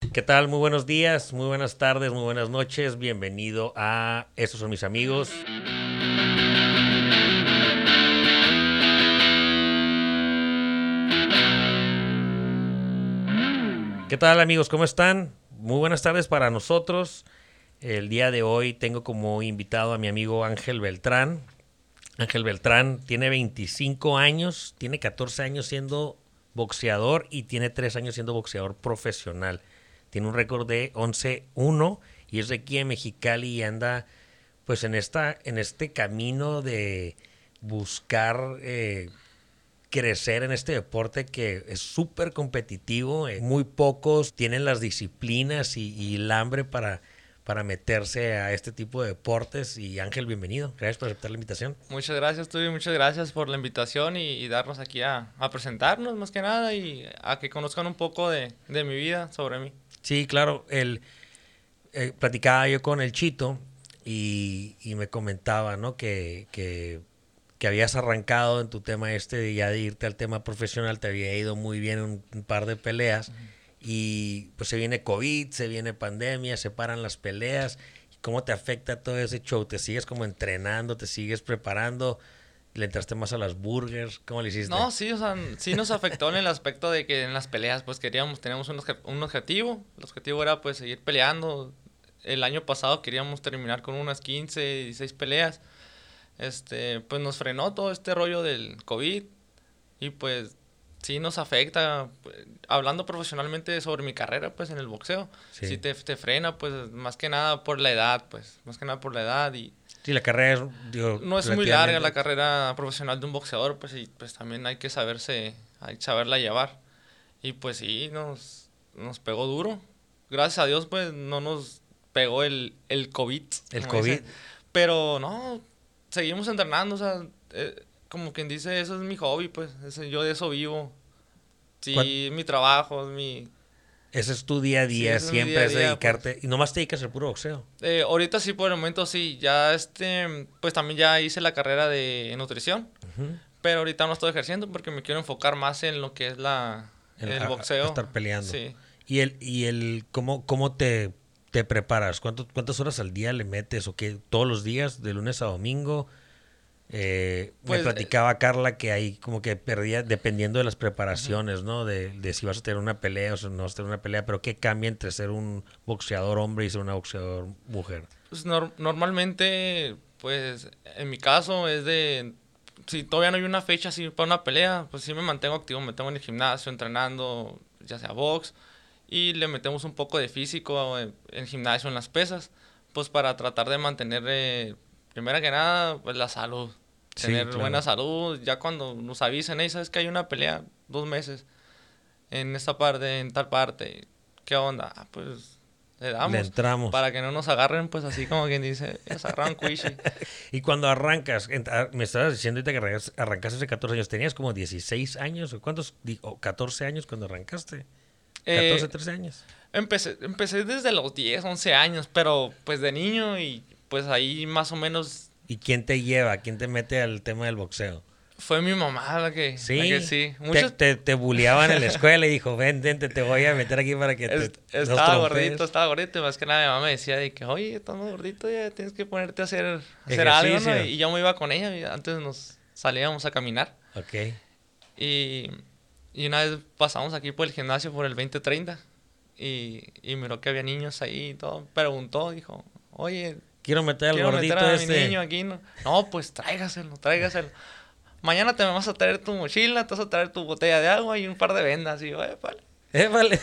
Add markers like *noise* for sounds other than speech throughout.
¿Qué tal? Muy buenos días, muy buenas tardes, muy buenas noches. Bienvenido a Estos son mis amigos. ¿Qué tal amigos? ¿Cómo están? Muy buenas tardes para nosotros. El día de hoy tengo como invitado a mi amigo Ángel Beltrán. Ángel Beltrán tiene 25 años, tiene 14 años siendo boxeador y tiene 3 años siendo boxeador profesional. Tiene un récord de 11-1 y es de aquí en Mexicali y anda pues en, esta, en este camino de buscar eh, crecer en este deporte que es súper competitivo. eh, Muy pocos tienen las disciplinas y, el hambre para, para meterse a este tipo de deportes. Y Ángel, bienvenido. Gracias por aceptar la invitación. Muchas gracias, Tubi, muchas gracias por la invitación y, y darnos aquí a, a presentarnos más que nada y a que conozcan un poco de, de mi vida sobre mí. Sí, claro. El, eh, platicaba yo con el Chito y, y me comentaba, ¿no? Que, que, que habías arrancado en tu tema este de ya de irte al tema profesional, te había ido muy bien un, un par de peleas y pues se viene COVID, se viene pandemia, se paran las peleas. ¿Cómo te afecta todo ese show? ¿Te sigues como entrenando? ¿Te sigues preparando? ¿Le entraste más a las burgers? ¿Cómo le hiciste? No, sí, o sea, sí nos afectó en el aspecto de que en las peleas pues queríamos, teníamos un, un objetivo, el objetivo era pues seguir peleando. El año pasado queríamos terminar con unas 15, 16 peleas. Este, pues nos frenó todo este rollo del COVID y pues sí nos afecta. pues, hablando profesionalmente sobre mi carrera pues en el boxeo, Sí. sí, te, te frena pues más que nada por la edad, pues más que nada por la edad y Sí, la carrera es... digo, no es muy larga la carrera profesional de un boxeador, pues y pues también hay que saberse, hay que saberla llevar. Y pues sí, nos, nos pegó duro. Gracias a Dios, pues no nos pegó el, el COVID. El COVID. dicen. Pero no, seguimos entrenando, o sea, eh, como quien dice, eso es mi hobby, pues, yo de eso vivo. Sí, ¿Cuán- es mi trabajo, mi... Ese es tu día a día, siempre día a es dedicarte. Y nomás te dedicas al puro boxeo. Eh, ahorita sí, por el momento sí, ya este, pues también ya hice la carrera de nutrición. Pero ahorita no estoy ejerciendo porque me quiero enfocar más en lo que es la el a- a- boxeo. estar peleando. Sí. Y el, y el cómo, cómo te, te preparas, ¿Cuánto- ¿cuántas horas al día le metes? ¿O qué? ¿Todos los días, de lunes a domingo? Eh, Pues, me platicaba Carla que ahí como que perdía, dependiendo de las preparaciones, ¿no? De, de si vas a tener una pelea o si no vas a tener una pelea, pero ¿qué cambia entre ser un boxeador hombre y ser una boxeador mujer? Pues nor- normalmente, pues en mi caso es de si todavía no hay una fecha así para una pelea, pues sí me mantengo activo, me tengo en el gimnasio entrenando, ya sea box y le metemos un poco de físico en el gimnasio en las pesas, pues para tratar de mantener eh, primero que nada pues la salud. Sí, tener claro. buena salud, ya cuando nos avisen, hey, sabes que hay una pelea dos meses en esta parte, en tal parte, ¿qué onda? Ah, pues le damos. Le entramos. Para que no nos agarren, pues así como quien dice, nos agarran cuishi. *laughs* Y cuando arrancas, ah, me estabas diciendo ahorita que arrancas- arrancaste hace 14 años, ¿tenías como 16 años? ¿O cuántos? O 14 años cuando arrancaste. 14, Eh, 13 años. empecé, empecé desde los 10, 11 años, pero pues de niño y pues ahí más o menos ¿Y quién te lleva? ¿Quién te mete al tema del boxeo? fue mi mamá la que Sí. la que sí. Te- Muchos, Te, te, bulleaban en la escuela y dijo, ven, vente, te voy a meter aquí para que te... es- nos estaba trompees". gordito, estaba gordito, y más que nada mi mamá me decía de que, oye, estás muy gordito, ya tienes que ponerte a hacer, a hacer algo, ¿no? Y yo me iba con ella, y antes nos salíamos a caminar. Ok. Y, y una vez pasamos aquí por el gimnasio por el 2030 y, y miró que había niños ahí y todo. Preguntó, dijo, oye, Quiero meter al quiero gordito meter a este. mi niño aquí. No, no pues tráigaselo, tráigaselo. Mañana te vas a traer tu mochila, te vas a traer tu botella de agua y un par de vendas. Y yo, "Eh, vale. Eh, vale.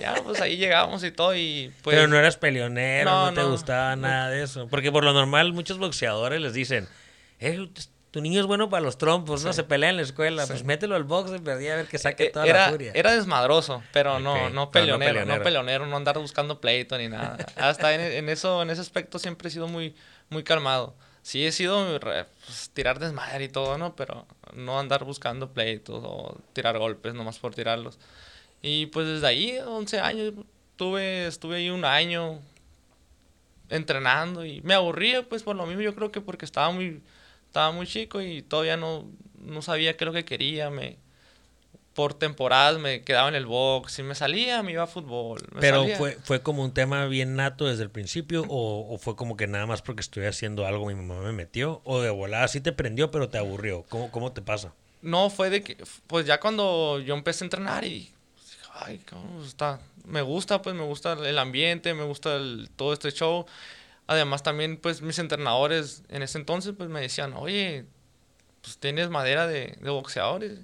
Ya, pues ahí llegamos y todo y pues... Pero no eras peleonero, no, No, te no, gustaba nada de eso. Porque por lo normal muchos boxeadores les dicen, eh, tu niño es bueno para los trompos, no se pelea en la escuela, Sí. pues mételo al box y perdí a ver que saque Eh, toda era, la furia. era desmadroso, pero no, no peleonero, no peleonero. no, andar buscando pleito ni nada. Hasta en, en eso, en ese aspecto siempre he sido muy, muy calmado. Sí he sido pues, tirar desmadre y todo, ¿no? Pero no andar buscando pleitos o tirar golpes nomás por tirarlos. Y pues desde ahí, 11 años, tuve, estuve ahí un año entrenando y me aburría pues por lo mismo yo creo que porque estaba muy estaba muy chico y todavía no, no sabía qué es lo que quería me por temporadas me quedaba en el box, si me salía me iba a fútbol. Pero salía. fue, fue como un tema bien nato desde el principio o, o fue como que nada más porque estoy haciendo algo mi mamá me metió o de volada sí te prendió pero te aburrió. ¿Cómo, cómo te pasa? No, fue de que, pues ya cuando yo empecé a entrenar y, dije, ay, cabrón, está, me gusta, pues me gusta el ambiente, me gusta el- todo este show. Además también, pues mis entrenadores en ese entonces, pues me decían, oye, pues tienes madera de, de boxeadores.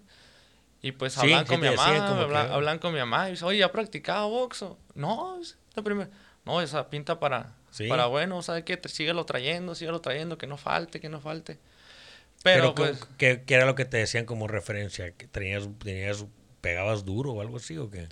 Y pues Sí, hablan con mi mamá, hablan, que- hablan con mi mamá y dice, oye, ¿ya practicado boxo? No, es la primera. No, esa pinta para, Sí. para bueno, ¿sabes qué? Te- Síguelo trayendo, síguelo trayendo, que no falte, que no falte. Pero, ¿qué- pues... ¿qué, era lo que te decían como referencia? ¿Que tenías, tenías, pegabas duro o algo así o qué?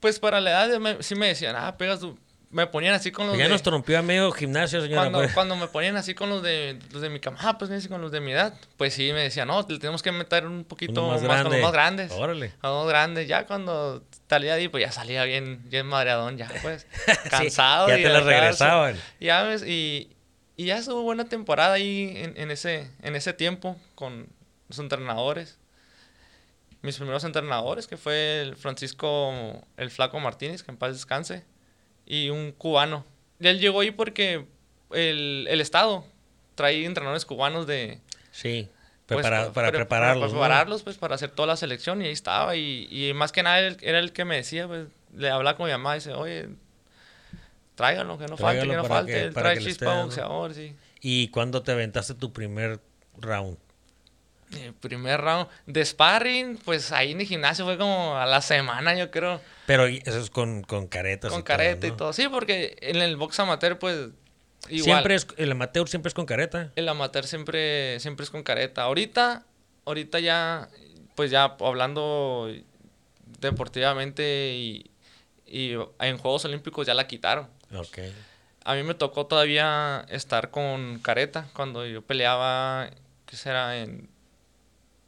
Pues para la edad me- sí me decían, ah, pegas tu... Me ponían así con los Ya de... nos trompió a medio gimnasio, señora. cuando, pues. cuando me ponían así con los de, los de mi cama, ah, pues me dicen con los de mi edad. Pues sí, me decían, no, le tenemos que meter un poquito Uno más, más con los más grandes. Órale. A los grandes. Ya cuando salía ahí, pues ya salía bien, bien madreadón, ya pues. *laughs* Sí, Cansado. ya y te acá, regresaban. Ya ves, y, y ya estuvo buena temporada ahí en, en ese, en ese tiempo con los entrenadores. Mis primeros entrenadores, que fue el Francisco, el Flaco Martínez, que en paz descanse, y un cubano. Y él llegó ahí porque el, el Estado traía entrenadores cubanos de... Sí, pues, prepara- para pre- prepararlos. Para ¿no? prepararlos, pues, para hacer toda la selección, y ahí estaba. Y, y más que nada, él era el que me decía, pues, le hablaba con mi mamá y dice, oye, tráigalo, que no falte, que no falte. que- él trae chispa boxeador, sí. ¿Y cuándo te aventaste tu primer round? El primer round de sparring, pues ahí en el gimnasio fue como a la semana, yo creo, Pero eso es con, con caretas. con y todo, careta y todo. Sí, porque en el box amateur, pues, igual. Siempre es, el amateur siempre es con careta. El amateur siempre, siempre es con careta. Ahorita, ahorita ya, pues ya hablando deportivamente y, y en Juegos Olímpicos ya la quitaron. Ok. A mí me tocó todavía estar con careta cuando yo peleaba, ¿qué será? En,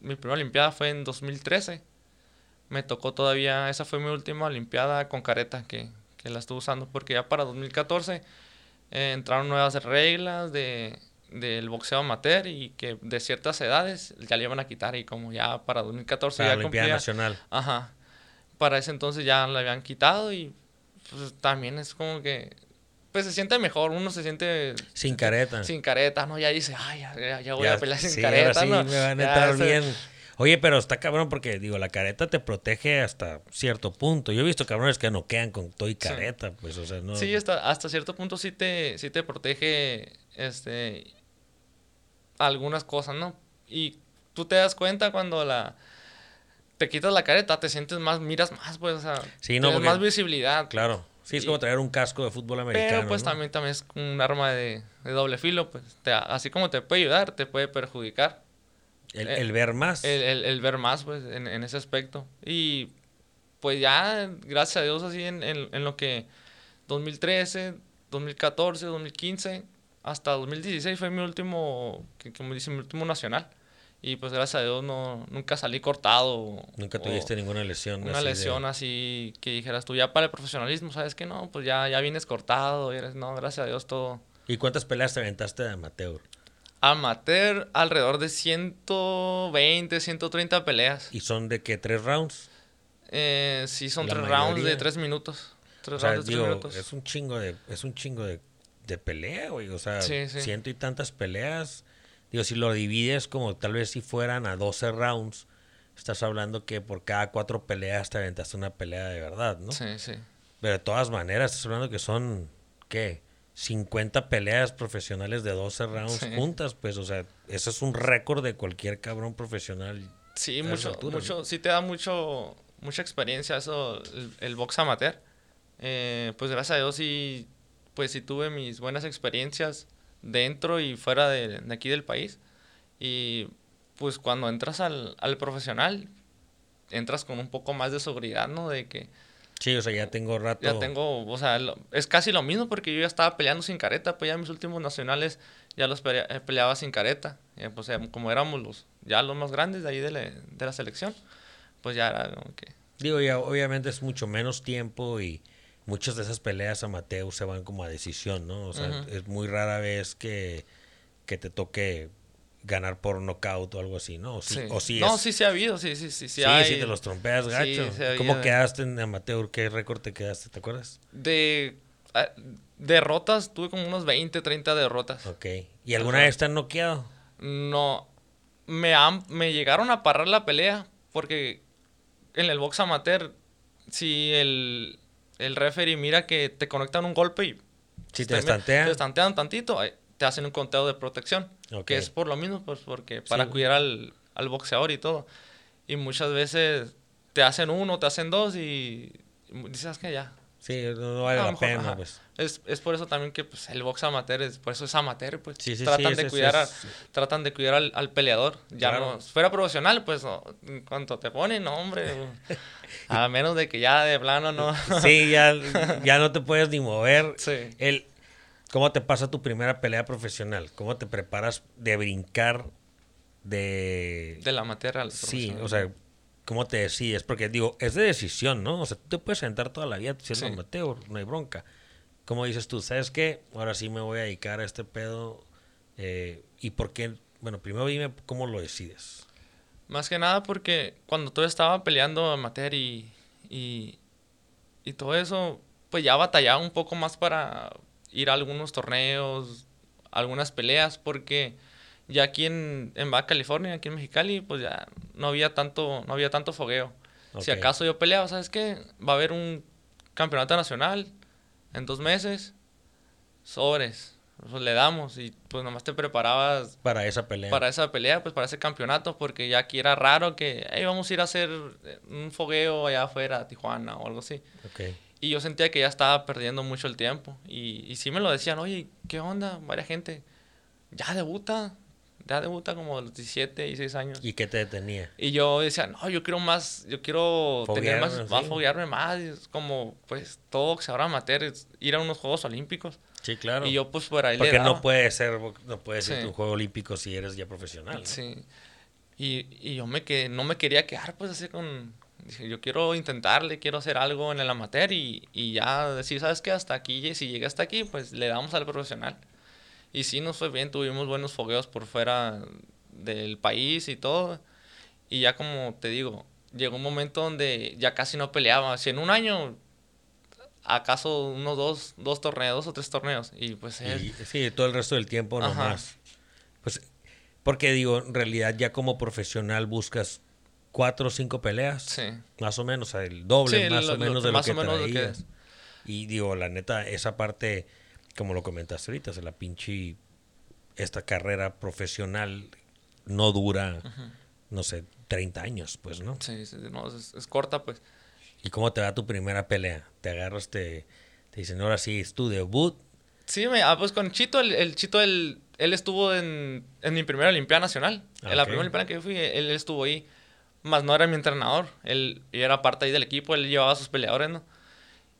mi primera olimpiada fue en 2013. Me tocó todavía, esa fue mi última olimpiada con careta que, que la estuve usando porque ya para 2014 eh, entraron nuevas reglas de, del boxeo amateur y que de ciertas edades ya le iban a quitar y como ya para 2014 Para ya la Olimpiada cumplía, Nacional. Ajá. Para ese entonces ya la habían quitado y pues también es como que pues se siente mejor, uno se siente Sin careta. sin careta, ¿no? Ya dice, ay, ya, voy Ya- a pelear sin sí, ahora careta, sí ¿no? me van a Ya entrar se- bien. Oye, pero está cabrón porque, digo, la careta te protege hasta cierto punto. Yo he visto cabrones que no quedan con todo y careta, pues, o sea, no... Sí, hasta, hasta cierto punto sí te, sí te protege este algunas cosas, ¿no? Y tú te das cuenta cuando la te quitas la careta, te sientes más, miras más, pues, o sea, Sí, no, tienes porque- más visibilidad. Claro. Sí, es como traer un casco de fútbol americano. Pero pues ¿no? también, también es un arma de, de doble filo, pues te- así como te puede ayudar, te puede perjudicar. El, eh, el ver más. El, el- el ver más, pues, en, en ese aspecto. Y pues ya, gracias a Dios, así en, en- en lo que 2013, 2014, 2015, hasta 2016 fue mi último, como dice, mi último nacional. Y pues gracias a Dios no, nunca salí cortado. Nunca tuviste ninguna lesión. Una así de- lesión así que dijeras tú ya para el profesionalismo, ¿sabes que No, pues ya, ya vienes cortado. y eres, no, gracias a Dios todo. ¿Y cuántas peleas te aventaste de amateur? Amateur, alrededor de 120, 130 peleas. ¿Y son de qué? ¿Tres rounds? Eh, sí, son La tres rounds de tres minutos. Tres O sea, rounds de tres minutos. es un chingo de, es un chingo de, de pelea, güey. O sea, Sí, sí. ciento y tantas peleas. Digo, si lo divides como tal vez si fueran a 12 rounds, estás hablando que por cada cuatro peleas te aventaste una pelea de verdad, ¿no? Sí, sí. Pero de todas maneras, estás hablando que son, ¿qué? 50 peleas profesionales de 12 rounds Sí. juntas, pues, o sea, eso es un récord de cualquier cabrón profesional. Sí, mucho, alturas, mucho, sí te da mucho, mucha experiencia eso, el, el box amateur. Eh, pues gracias a Dios sí, pues sí tuve mis buenas experiencias dentro y fuera de, de aquí del país. Y pues cuando entras al, al profesional, entras con un poco más de seguridad, ¿no? De que Sí, o sea, ya tengo rato. ya tengo, o sea, lo- es casi lo mismo porque yo ya estaba peleando sin careta, pues ya mis últimos nacionales ya los pelea- eh, peleaba sin careta. Eh, pues eh, como éramos los, ya los más grandes de ahí de la, de la selección, pues ya era como que... Digo, ya obviamente es mucho menos tiempo y muchas de esas peleas amateur se van como a decisión, ¿no? O sea, es muy rara vez que, que te toque ganar por knockout o algo así, ¿no? O sí, Sí. o sí no, es- sí, sí ha habido, sí, sí, sí. Sí, sí, hay sí te los trompeas gacho. ¿Cómo quedaste en amateur? ¿Qué récord te quedaste? ¿Te acuerdas? De ah, derrotas, tuve como unos 20, 30 derrotas. Ok. ¿Y alguna Ajá. vez te han noqueado? No, me, han- me llegaron a parar la pelea porque en el box amateur, si el, el referee mira que te conectan un golpe y Si te estantean. te estantean tantito, te hacen un conteo de protección. Ok. Que es por lo mismo, pues porque para Sí. cuidar al, al boxeador y todo. Y muchas veces te hacen uno, te hacen dos y, y dices que ya. Sí, no, no vale la mejor, pena, ajá. pues. Es, es por eso también que pues, el box amateur, es, por eso es amateur, pues. Sí, sí, tratan, sí, de cuidar a- tratan de cuidar al, al peleador. Ya Claro. no, si fuera profesional, pues no, en cuanto te ponen, no, hombre. *laughs* a menos de que ya de plano no. Sí, ya, *laughs* ya no te puedes ni mover. Sí. El, ¿Cómo te pasa tu primera pelea profesional? ¿Cómo te preparas de brincar de... Del amateur al Sí, profesional. o sea, ¿cómo te decides? Porque digo, es de decisión, ¿no? O sea, tú te puedes sentar toda la vida siendo Sí. amateur, no hay bronca. ¿Cómo dices tú? ¿Sabes qué? Ahora sí me voy a dedicar a este pedo. eh, ¿Y por qué? Bueno, primero dime cómo lo decides. Más que nada porque cuando todo estaba peleando amateur y, y, y todo eso, pues ya batallaba un poco más para ir a algunos torneos, algunas peleas, porque ya aquí en, en Baja California, aquí en Mexicali, pues ya no había tanto, no había tanto fogueo. Si Ok. acaso yo peleaba, ¿sabes qué? Va a haber un campeonato nacional en dos meses, sobres, pues le damos y pues nomás te preparabas Para esa pelea. para esa pelea, pues para ese campeonato, porque ya aquí era raro que, hey, vamos a ir a hacer eh, un fogueo allá afuera, a Tijuana o algo así. Y yo sentía que ya estaba perdiendo mucho el tiempo. Y, y sí me lo decían, oye, ¿qué onda? Varias gente, ya debuta, ya debuta como a los 17, 16 años. ¿Y qué te detenía? Y yo decía, no, yo quiero más, yo quiero tener más, más sí. foguearme más. Es como, pues, todo boxeador amateur, es ir a unos Juegos Olímpicos. Sí, claro. Y yo, pues, por ahí le Porque no puede ser, no puede ser Sí. un juego olímpico si eres ya profesional. ¿no? Sí. Y, y yo me que no me quería quedar pues así con... Dije, yo quiero intentarle, quiero hacer algo en el amateur y, y ya decir, ¿sabes qué? Hasta aquí, si llegué hasta aquí, pues le damos al profesional. Y sí, nos fue bien, tuvimos buenos fogueos por fuera del país y todo. Y ya como te digo, llegó un momento donde ya casi no peleaba. Si en un año, acaso unos dos, dos torneos, dos o tres torneos. Y pues Y, sí, todo el resto del tiempo Ajá. nomás. Pues, porque digo, en realidad ya como profesional buscas cuatro o cinco peleas, sí. más o menos, el doble Sí, más lo- o menos de lo más que o menos lo que traías. es. Y digo, la neta, esa parte, como lo comentaste ahorita, o sea, la pinche, esta carrera profesional no dura, no sé, 30 años, pues, ¿no? Sí, sí, no, es, es corta pues. ¿Y cómo te va tu primera pelea? Te agarras, te, te dicen, ahora sí, es tu debut. Sí, me, ah, pues con Chito, el, el Chito, él, él estuvo en, en mi primera Olimpiada Nacional. Ah, En la primera Olimpiada que yo fui, él estuvo ahí. Más no era mi entrenador. Él, yo era parte ahí del equipo, él llevaba a sus peleadores, ¿no?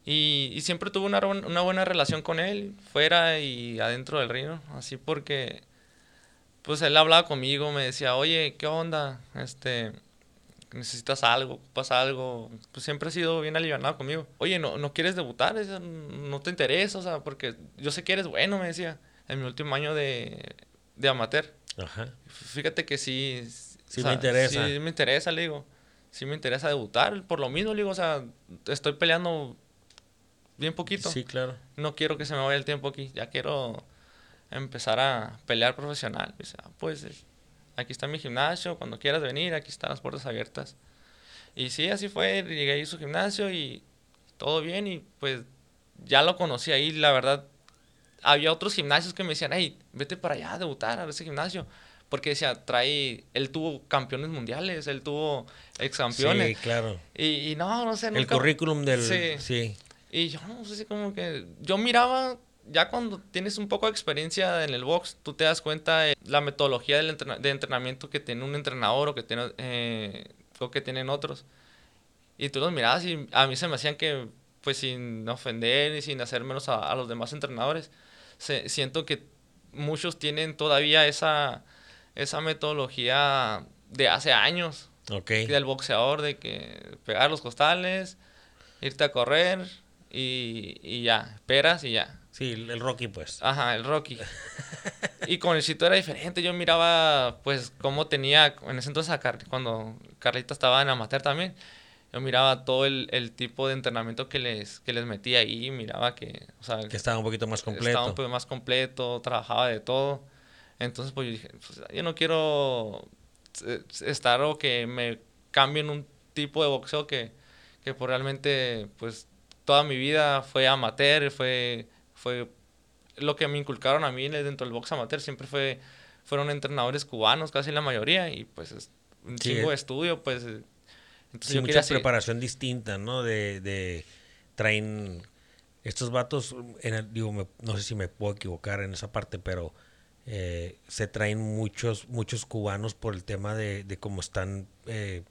Y, y siempre tuve una, una buena relación con él, fuera y adentro del ¿no? Así porque, pues él hablaba conmigo, me decía, oye, ¿qué onda? Este, necesitas algo, ocupas algo. Pues siempre ha sido bien alivianado conmigo. Oye, ¿no, no quieres debutar? ¿No te interesa? O sea, porque yo sé que eres bueno, me decía, en mi último año de, de amateur. Ajá. Fíjate que sí. Sí me interesa. Sí me interesa, le digo. Sí me interesa debutar. Por lo mismo, le digo, o sea, estoy peleando bien poquito. Sí, claro. No quiero que se me vaya el tiempo aquí. Ya quiero empezar a pelear profesional. Dice, ah, pues aquí está mi gimnasio. Cuando quieras venir, aquí están las puertas abiertas. Y sí, así fue. Llegué ahí a su gimnasio y todo bien. Y pues ya lo conocí ahí, la verdad. Había otros gimnasios que me decían, hey, vete para allá a debutar a ese gimnasio. Porque decía, trae, él tuvo campeones mundiales, él tuvo ex campeones. Sí, claro. Y, y no, no sé. El nunca- currículum del... Sí. Sí. Y yo no sé si como que yo miraba ya cuando tienes un poco de experiencia en el box, tú te das cuenta de la metodología del entrena- de entrenamiento que tiene un entrenador o que tiene eh, o que tienen otros. Y tú los mirabas y a mí se me hacían que pues sin ofender y sin hacer menos a, a los demás entrenadores, se- siento que muchos tienen todavía esa esa metodología de hace años Ok. del boxeador de que pegar los costales, irte a correr y, y ya, esperas y ya. Sí, el Rocky, pues. Ajá, el Rocky. *laughs* Y con el Chito era diferente. Yo miraba, pues, cómo tenía, en ese entonces, a Car- cuando Carlita estaba en amateur también, yo miraba todo el, el tipo de entrenamiento que les, que les metía ahí. Miraba que, o sea, Que estaba un poquito más completo. estaba un poco más completo, trabajaba de todo. Entonces, pues yo dije, pues, yo no quiero estar o que me cambien un tipo de boxeo que, que pues, realmente, pues, toda mi vida fue amateur, fue, fue lo que me inculcaron a mí dentro del box amateur, siempre fue, fueron entrenadores cubanos, casi la mayoría, y pues es un Sí, chingo eh. de estudio, pues... eh, Entonces Sí, yo mucha quería preparación distinta, ¿no? De, de traen estos vatos, en el- digo, me- no sé si me puedo equivocar en esa parte, pero eh, se traen muchos muchos cubanos por el tema de, de cómo están eh,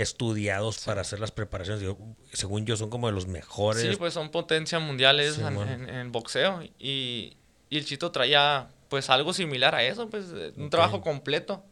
estudiados para hacer las preparaciones. Según yo, son como de los mejores. Sí, pues son potencias mundiales Sí, en, man. en- en boxeo. Y, y el Chito traía pues algo similar a eso, pues eh, un trabajo completo.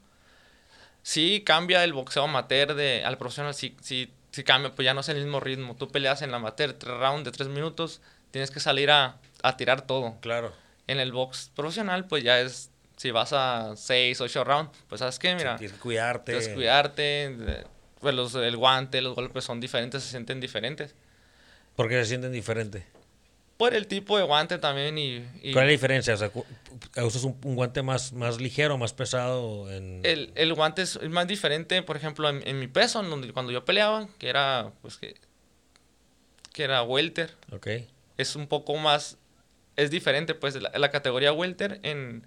Sí cambia el boxeo amateur de, al profesional, sí, sí, sí cambia, pues ya no es el mismo ritmo. Tú peleas en la amateur, tres rounds de tres minutos, tienes que salir a, a tirar todo. Claro. En el box profesional, pues ya es, si vas a seis, ocho rounds, pues sabes qué, mira, Tienes que cuidarte. tienes que cuidarte, pues los, el guante, los golpes son diferentes, se sienten diferentes. Porque se sienten diferente. Por el tipo de guante también y... y ¿Cuál es la diferencia? O sea, ¿usas un, un guante más, más ligero, más pesado? En... el, el guante es más diferente, por ejemplo, en, en mi peso, en donde, cuando yo peleaba, que era, pues que, que era welter, Ok. es un poco más, es diferente, pues la, la categoría welter en,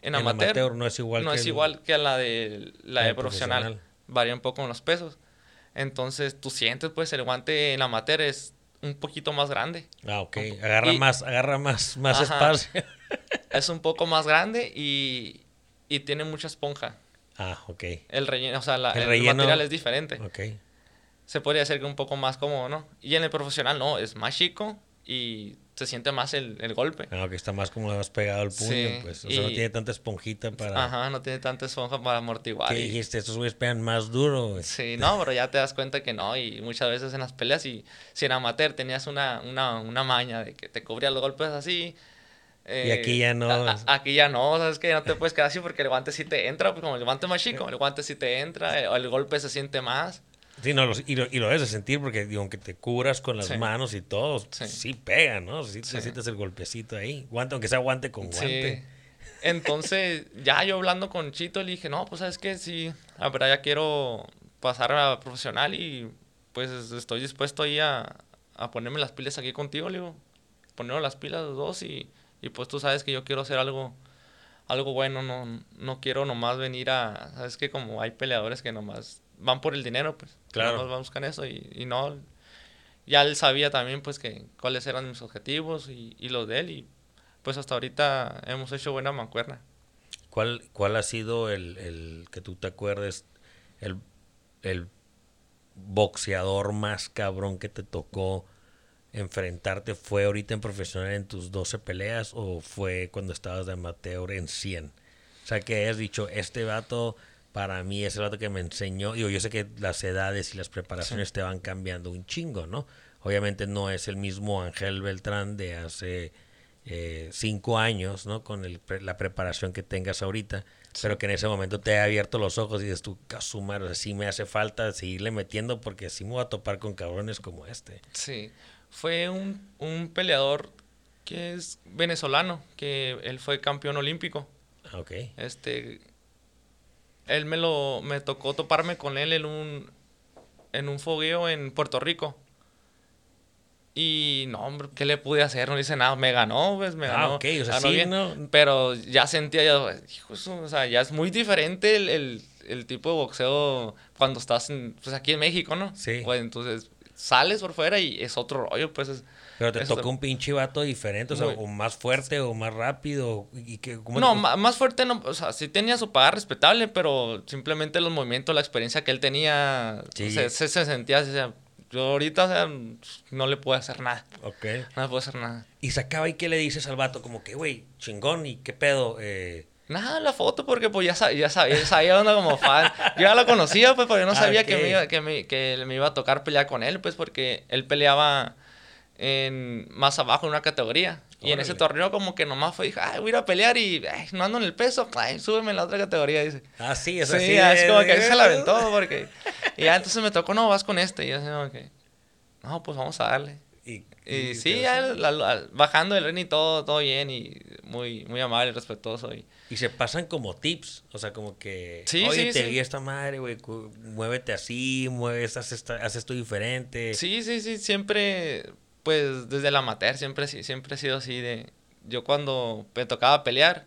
en amateur, no es igual no que es el- igual que a la de la de profesional. profesional. Varía un poco en los pesos. Entonces tú sientes, pues el guante en amateur es un poquito más grande. Ah, ok. Agarra Y- más, agarra más, más Ajá. espacio. *laughs* Es un poco más grande y, y tiene mucha esponja. Ah, ok. El relleno, o sea, la- El el, relleno- material es diferente. Ok. Se podría hacer un poco más cómodo, ¿no? Y en el profesional no, es más chico y se siente más el, el golpe. Ah, ok, está más como más pegado al puño, Sí, pues. O sea, no y- tiene tanta esponjita para... Ajá, no tiene tanta esponja para amortiguar. ¿Qué y- dijiste? Estos güeyes pegan más duro, güey. Sí, *laughs* no, pero ya te das cuenta que no, y muchas veces en las peleas, y si en amateur tenías una, una, una maña de que te cubría los golpes así. Y aquí ya no. a- aquí ya no, sabes que no te puedes quedar así porque el guante sí te entra, pues como el guante más chico, el guante sí te entra, el, el golpe se siente más. Sí, no, los- y, lo, y lo debes de sentir porque, digo, aunque te cubras con las Sí. manos y todo, sí, Sí. pega, ¿no? Sí, Sí. sientes el golpecito ahí. Guante, aunque sea guante con guante. Sí. Entonces, *laughs* ya yo hablando con Chito, le dije, no, pues sabes que sí, verdad ya quiero pasar a profesional y pues estoy dispuesto ahí a, a ponerme las pilas aquí contigo, le digo, ponernos las pilas los dos y, y pues tú sabes que yo quiero hacer algo, algo bueno, no, no quiero nomás venir a, sabes que como hay peleadores que nomás van por el dinero, pues, Claro. a buscar eso y, y no, ya él sabía también pues que cuáles eran mis objetivos y, y los de él y pues hasta ahorita hemos hecho buena mancuerna. ¿Cuál, ¿Cuál ha sido el, el que tú te acuerdes, el, el boxeador más cabrón que te tocó enfrentarte? ¿Fue ahorita en profesional en tus 12 peleas o fue cuando estabas de amateur en 100? O sea, que has dicho, este vato para mí es el vato que me enseñó. Digo, yo sé que las edades y las preparaciones te van cambiando un chingo, ¿no? Obviamente no es el mismo Ángel Beltrán de hace eh, cinco años, ¿no? Con el la preparación que tengas ahorita, pero que en ese momento te ha abierto los ojos y dices tú, casumar, o sea, sí me hace falta seguirle metiendo porque sí me voy a topar con cabrones como este. Sí, fue un, un peleador que es venezolano, que él fue campeón olímpico. Ah, Ok. Este, él me lo, me tocó toparme con él en un, en un fogueo en Puerto Rico. Y no, hombre, ¿qué le pude hacer? No le hice nada. Me ganó, pues, me Ah, ganó. ok, o sea, ganó sí, bien. ¿no? Pero ya sentía, ya, hijo, o sea, ya es muy diferente el, el, el tipo de boxeo cuando estás en, pues, aquí en México, ¿no? Sí. Pues entonces sales por fuera y es otro rollo, pues. es- Pero te Eso- tocó un pinche vato diferente, o sea, Muy- o más fuerte o más rápido. Y que, ¿cómo No, te- más fuerte no, o sea, sí tenía su paga respetable, pero simplemente los movimientos, la experiencia que él tenía, Sí. se, se, se sentía sea, yo ahorita, o sea, no le puedo hacer nada, Ok. no le puedo hacer nada. Y se acaba y qué le dices al vato, como que, güey, chingón, ¿y qué pedo? Eh, Nada, la foto, porque pues ya sabía, ya sabía, sabía onda como fan. Yo ya lo conocía, pues, pero yo no Ah, sabía que, me iba, que, me, que me iba a tocar pelear con él, pues, porque él peleaba en, más abajo en una categoría. Y en ese torneo como que nomás fue, dije, ay, voy a ir a pelear y no ando en el peso, ay, súbeme en la otra categoría, dice. Ah, sí, es sí, así. es como que se la aventó porque... Y ya entonces me tocó, no, vas con este. Y yo así como que, no, pues vamos a darle. Y, y, sí, ya, bajando el ring y todo, todo bien y muy, muy amable, respetuoso. Y, y se pasan como tips, o sea, como que, sí, oye, te vi esta madre, güey, muévete así, mueves, haces, haces esto diferente. Sí, sí, sí, siempre, pues desde el amateur siempre, siempre he sido así de... Yo cuando me tocaba pelear,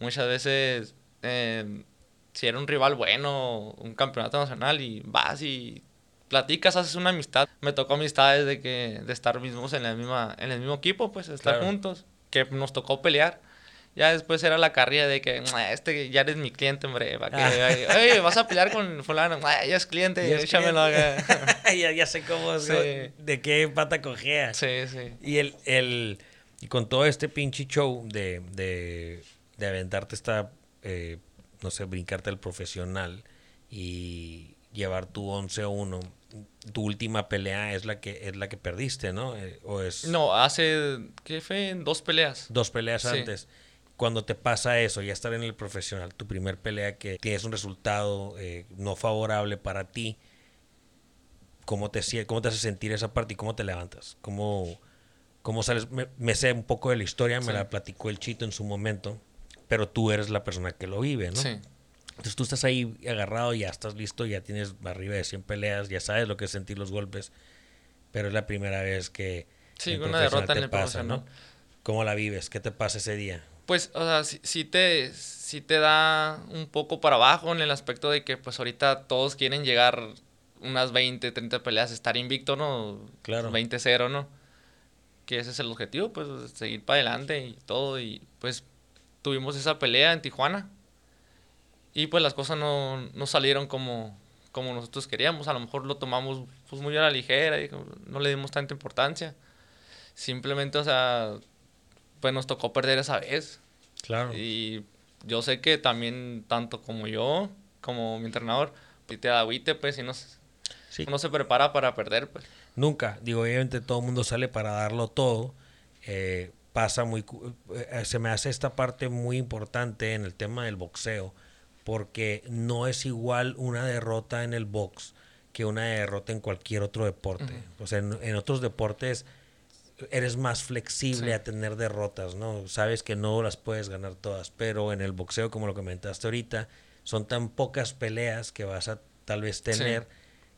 muchas veces, em, si era un rival bueno, un campeonato nacional, y vas y platicas, haces una amistad. Me tocó amistades de que de estar mismos en, la misma, en el mismo equipo, pues estar juntos, que nos tocó pelear. Ya después era la carrilla de que, este ya eres mi cliente, hombre. Oye, vas a pelear con fulano. ya es cliente, ya échamelo *laughs* ya, ya, sé cómo, de qué pata cogea. Sí, sí. Y, el, el, y con todo este pinche show de, de, de aventarte esta, eh, no sé, brincarte al profesional y llevar tu 11-1, tu última pelea es la que es la que perdiste, ¿no? Eh, o es No, hace ¿qué fue? Dos peleas. Dos peleas antes cuando te pasa eso, ya estar en el profesional, tu primer pelea que tienes un resultado eh, no favorable para ti, ¿cómo te, cómo te hace sentir esa parte y cómo te levantas? ¿Cómo, cómo sales? Me, sé un poco de la historia, me la platicó el Chito en su momento, pero tú eres la persona que lo vive, ¿no? Sí. Entonces tú estás ahí agarrado, ya estás listo, ya tienes arriba de 100 peleas, ya sabes lo que es sentir los golpes, pero es la primera vez que... Sí, una derrota en el pasa, ¿no? ¿Cómo la vives? ¿Qué te pasa ese día? Pues, o sea, sí, te, sí te da un poco para abajo en el aspecto de que, pues, ahorita todos quieren llegar unas 20, 30 peleas, estar invicto, ¿no? Claro. 20-0, ¿no? Que ese es el objetivo, pues, seguir para adelante y todo. Y, pues, tuvimos esa pelea en Tijuana. Y, pues, las cosas no, no salieron como, como nosotros queríamos. A lo mejor lo tomamos, pues, muy a la ligera y no le dimos tanta importancia. Simplemente, o sea pues nos tocó perder esa vez. Claro. Y yo sé que también, tanto como yo, como mi entrenador, pues te agüite, pues, y no, no se prepara para perder, pues. Nunca. Digo, obviamente todo el mundo sale para darlo todo. Eh, pasa muy... Eh, se me hace esta parte muy importante en el tema del boxeo, porque no es igual una derrota en el box que una derrota en cualquier otro deporte. O sea, en otros deportes eres más flexible a tener derrotas, ¿no? Sabes que no las puedes ganar todas, pero en el boxeo, como lo comentaste ahorita, son tan pocas peleas que vas a tal vez tener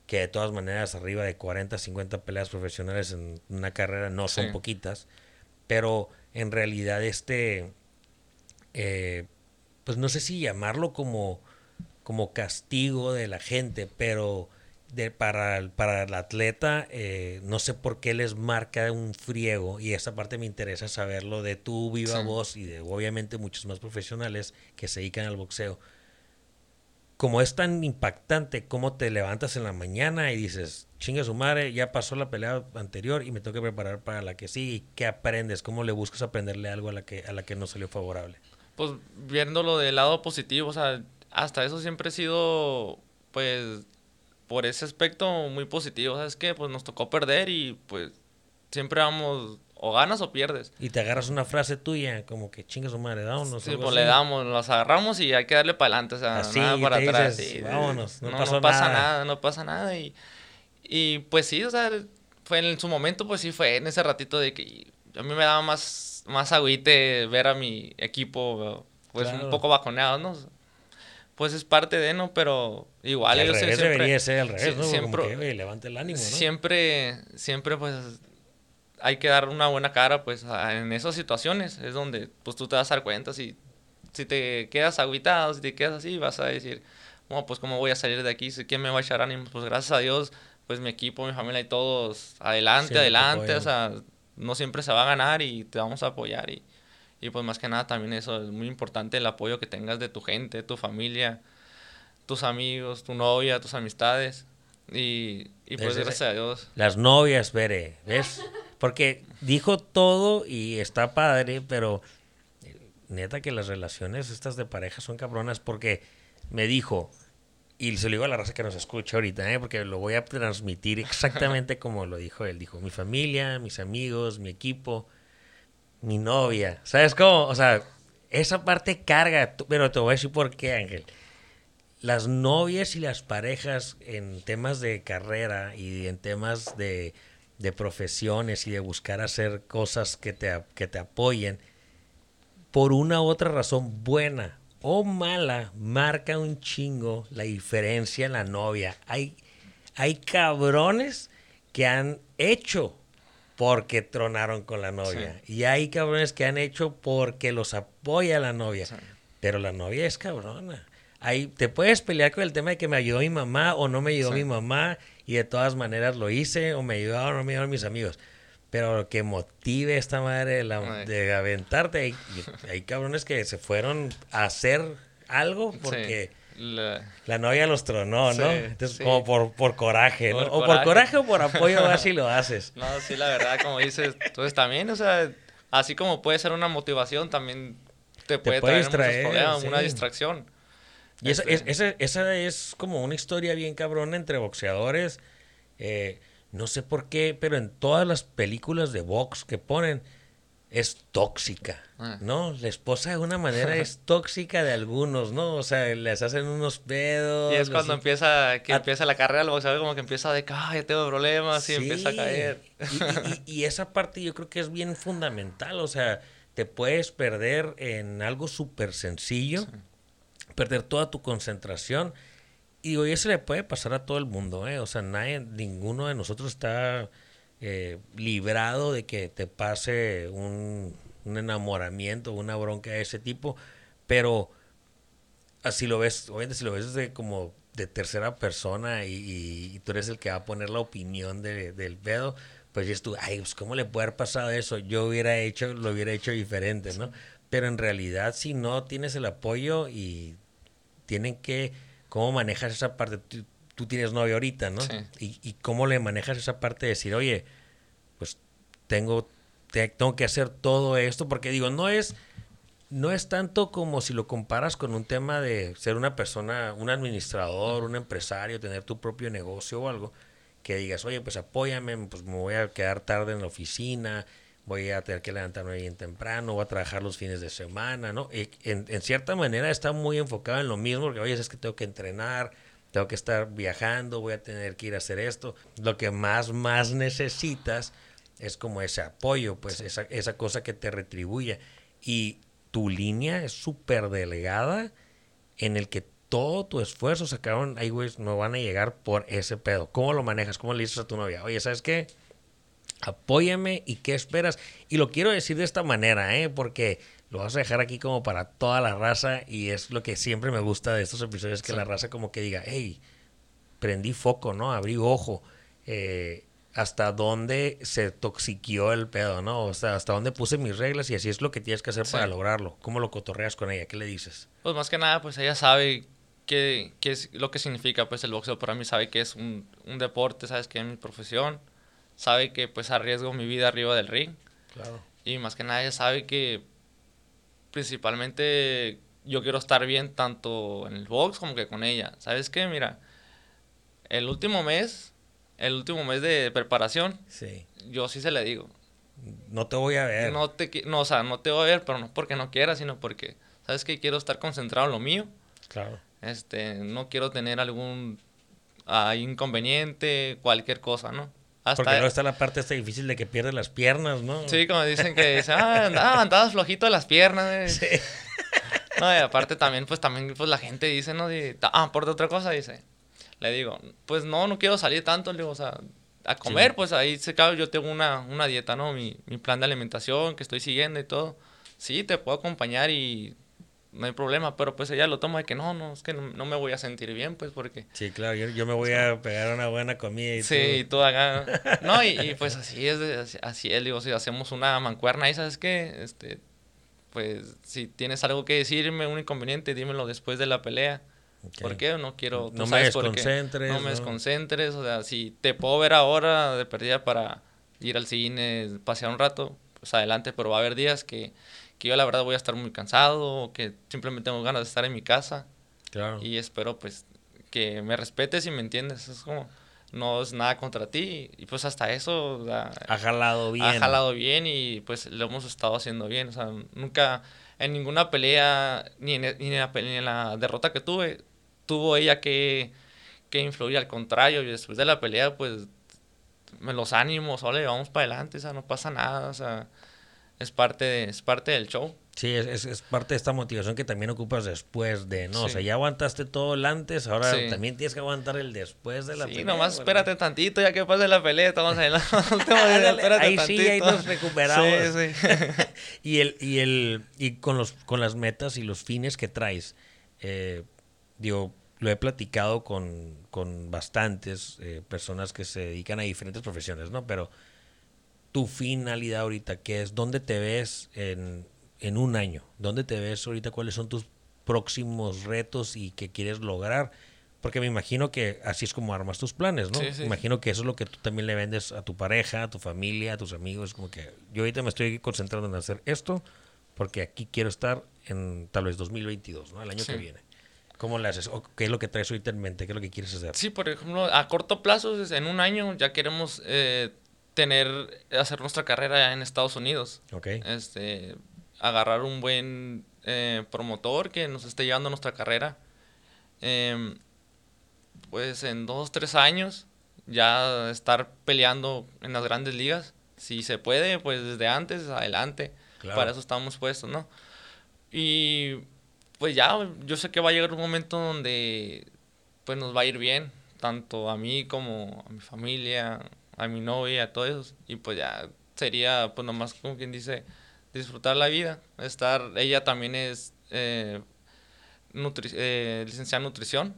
que de todas maneras arriba de 40, 50 peleas profesionales en una carrera no son poquitas, pero en realidad este, eh, pues no sé si llamarlo como, como castigo de la gente, pero de, para, el, para el atleta, eh, no sé por qué les marca un friego y esa parte me interesa saberlo de tu viva voz y de obviamente muchos más profesionales que se dedican al boxeo. Como es tan impactante, cómo te levantas en la mañana y dices, chinga su madre, ya pasó la pelea anterior y me tengo que preparar para la que sigue. ¿Qué aprendes? ¿Cómo le buscas aprenderle algo a la que, a la que no salió favorable? Pues viéndolo del lado positivo, o sea, hasta eso siempre he sido, pues, por ese aspecto muy positivo, ¿sabes qué? Pues nos tocó perder y pues siempre vamos o ganas o pierdes. Y te agarras una frase tuya, como que chingas su madre, vámonos. Sí, pues le damos, nos agarramos y hay que darle para adelante, o sea, nada para atrás. vámonos, no, pasa nada. no pasa nada. Y, y pues sí, o sea, fue en su momento, pues sí fue en ese ratito de que a mí me daba más, más agüite ver a mi equipo, pues un poco bajoneado, ¿no? Pues es parte de, ¿no? Pero igual ellos siempre... debería ser al revés, ¿no? Siempre, Como que, levante el ánimo, ¿no? Siempre, siempre, pues, hay que dar una buena cara, pues, en esas situaciones. Es donde, pues, tú te vas a dar cuenta si, si te quedas aguitado, si te quedas así, vas a decir, bueno, pues, ¿cómo voy a salir de aquí? ¿Quién me va a echar ánimo? Pues, gracias a Dios, pues, mi equipo, mi familia y todos, adelante, adelante, o sea, no siempre se va a ganar y te vamos a apoyar y y pues más que nada también eso es muy importante, el apoyo que tengas de tu gente, tu familia, tus amigos, tu novia, tus amistades. Y, y pues gracias a Dios. Las novias, veré, ¿ves? Porque dijo todo y está padre, pero neta que las relaciones estas de pareja son cabronas porque me dijo, y se lo digo a la raza que nos escucha ahorita, ¿eh? porque lo voy a transmitir exactamente como lo dijo él. Dijo, mi familia, mis amigos, mi equipo, mi novia. ¿Sabes cómo? O sea, esa parte carga, pero te voy a decir por qué, Ángel. Las novias y las parejas en temas de carrera y en temas de, de profesiones y de buscar hacer cosas que te, que te apoyen, por una u otra razón buena o mala, marca un chingo la diferencia en la novia. Hay, hay cabrones que han hecho porque tronaron con la novia. Y hay cabrones que han hecho porque los apoya la novia. Pero la novia es cabrona. Ahí te puedes pelear con el tema de que me ayudó mi mamá o no me ayudó mi mamá y de todas maneras lo hice o me ayudaron o no me ayudaron mis amigos. Pero lo que motive esta madre de, aventarte, hay, hay, cabrones que se fueron a hacer algo porque la... novia los tronó, ¿no? Entonces, como por, por coraje, ¿no? o por coraje o por apoyo, así lo *laughs* haces. No, sí, la verdad, como dices, entonces también, o sea, así como puede ser una motivación, también te puede, traer, una distracción. Y esa, es, este. esa, es como una historia bien cabrona entre boxeadores. Eh, no sé por qué, pero en todas las películas de box que ponen, es tóxica, ah. ¿no? La esposa de una manera es *laughs* tóxica de algunos, ¿no? O sea, les hacen unos pedos. Y es cuando empieza, que empieza la carrera del boxeador, como que empieza de, ay, tengo problemas y empieza a caer. Y, esa parte yo creo que es bien fundamental, o sea, te puedes perder en algo súper sencillo, perder toda tu concentración. Y hoy eso le puede pasar a todo el mundo, ¿eh? O sea, nadie, ninguno de nosotros está eh, librado de que te pase un, un enamoramiento, una bronca de ese tipo, pero así lo ves, obviamente si lo ves de como de tercera persona y, tú eres el que va a poner la opinión del pedo, pues dices tú, ay, pues cómo le puede haber pasado eso, yo hubiera hecho, lo hubiera hecho diferente, ¿no? Pero en realidad si no tienes el apoyo y tienen que, ¿cómo manejas esa parte? Tienes novia ahorita, ¿no? Y, y, cómo le manejas esa parte de decir, oye, pues tengo, tengo que hacer todo esto, porque digo, no es, no es tanto como si lo comparas con un tema de ser una persona, un administrador, un empresario, tener tu propio negocio o algo, que digas, oye, pues apóyame, pues me voy a quedar tarde en la oficina, voy a tener que levantarme bien temprano, voy a trabajar los fines de semana, ¿no? en, en, cierta manera está muy enfocado en lo mismo, porque oye, es que tengo que entrenar, tengo que estar viajando, voy a tener que ir a hacer esto. Lo que más, más necesitas es como ese apoyo, pues esa, esa cosa que te retribuye. Y tu línea es súper delegada en el que todo tu esfuerzo se acaban, ahí güey, no van a llegar por ese pedo. ¿Cómo lo manejas? ¿Cómo le dices a tu novia? Oye, ¿sabes qué? Apóyame y qué esperas. Y lo quiero decir de esta manera, ¿eh? Porque lo vas a dejar aquí como para toda la raza y es lo que siempre me gusta de estos episodios, que la raza como que diga, hey, prendí foco, ¿no? Abrí ojo. Eh, hasta dónde se toxiquió el pedo, ¿no? O sea, hasta dónde puse mis reglas y así es lo que tienes que hacer para lograrlo. ¿Cómo lo cotorreas con ella? ¿Qué le dices? Pues más que nada, pues ella sabe qué, qué es lo que significa pues el boxeo para mí, sabe que es un, un deporte, sabes que es mi profesión, sabe que pues arriesgo mi vida arriba del ring. Claro. Y más que nada ella sabe que principalmente yo quiero estar bien tanto en el box como que con ella. ¿Sabes qué? Mira, el último mes, el último mes de preparación, sí. yo sí se le digo. No te voy a ver. No, te, no, o sea, no te voy a ver, pero no porque no quiera, sino porque, ¿sabes qué? Quiero estar concentrado en lo mío. Claro. Este, no quiero tener algún ah, inconveniente, cualquier cosa, ¿no? Porque luego está la parte esta difícil de que pierde las piernas, ¿no? Sí, como dicen que ah, andabas flojito de las piernas. *laughs* Sí. No, y aparte también, pues también pues la gente dice, ¿no? ah, por otra cosa, dice. Le digo, pues no, no quiero salir tanto, le digo, o sea, a comer, pues ahí se cabe, yo tengo una, una dieta, ¿no? Mi, mi plan de alimentación que estoy siguiendo y todo. Sí, te puedo acompañar y no hay problema, pero pues ella lo toma de que no, no, es que no, me voy a sentir bien, pues porque... Sí, claro, yo, me voy a pegar una buena comida y Sí, y tú acá... *laughs* No, y, pues así es, así es, digo, si hacemos una mancuerna y sabes qué, este, pues si tienes algo que decirme, un inconveniente, dímelo después de la pelea. ¿Por qué? No quiero... No me desconcentres. No me desconcentres, o sea, si te puedo ver ahora de perdida para ir al cine, pasear un rato, pues adelante, pero va a haber días que que yo la verdad voy a estar muy cansado o que simplemente tengo ganas de estar en mi casa. Claro. Y espero pues que me respetes y me entiendes. Es como, no es nada contra ti. Y pues hasta eso ha jalado bien. Ha jalado bien y pues lo hemos estado haciendo bien. O sea, nunca en ninguna pelea, ni en, ni en, la, ni en la, derrota que tuve, tuvo ella que, que influir. Al contrario, y después de la pelea, pues me los ánimos, ole, vamos para adelante, o sea, no pasa nada, o sea, es parte, es parte del show. Sí, es, es, parte de esta motivación que también ocupas después de, ¿no? O sea, ya aguantaste todo el antes, ahora también tienes que aguantar el después de la pelea. Sí, nomás espérate tantito, ya que pase la pelea, estamos ahí. *laughs* ahí sí, ahí nos *laughs* recuperamos. Sí, sí. *laughs* y el, y el, y con los, con las metas y los fines que traes, eh, digo, lo he platicado con, con bastantes eh, personas que se dedican a diferentes profesiones, ¿no? Pero tu finalidad ahorita, ¿qué es? ¿Dónde te ves en en un año? ¿Dónde te ves ahorita? ¿Cuáles son tus próximos retos y qué quieres lograr? Porque me imagino que así es como armas tus planes, ¿no? Me imagino que eso es lo que tú también le vendes a tu pareja, a tu familia, a tus amigos. Como que yo ahorita me estoy concentrando en hacer esto porque aquí quiero estar en tal vez 2022, ¿no? El año que viene. ¿Cómo le haces? ¿Qué es lo que traes ahorita en mente? ¿Qué es lo que quieres hacer? Sí, por ejemplo, a corto plazo, en un año ya queremos eh, tener, hacer nuestra carrera en Estados Unidos. Ok. Este, agarrar un buen eh, promotor que nos esté llevando nuestra carrera. Em, pues en dos, tres años ya estar peleando en las grandes ligas. Si se puede, pues desde antes, adelante. Para eso estamos puestos, ¿no? Y pues ya, yo sé que va a llegar un momento donde pues nos va a ir bien, tanto a mí como a mi familia, a mi novia, a todos. Eso. Y pues ya sería, pues nomás como quien dice, disfrutar la vida. Estar, ella también es eh, eh, licenciada en nutrición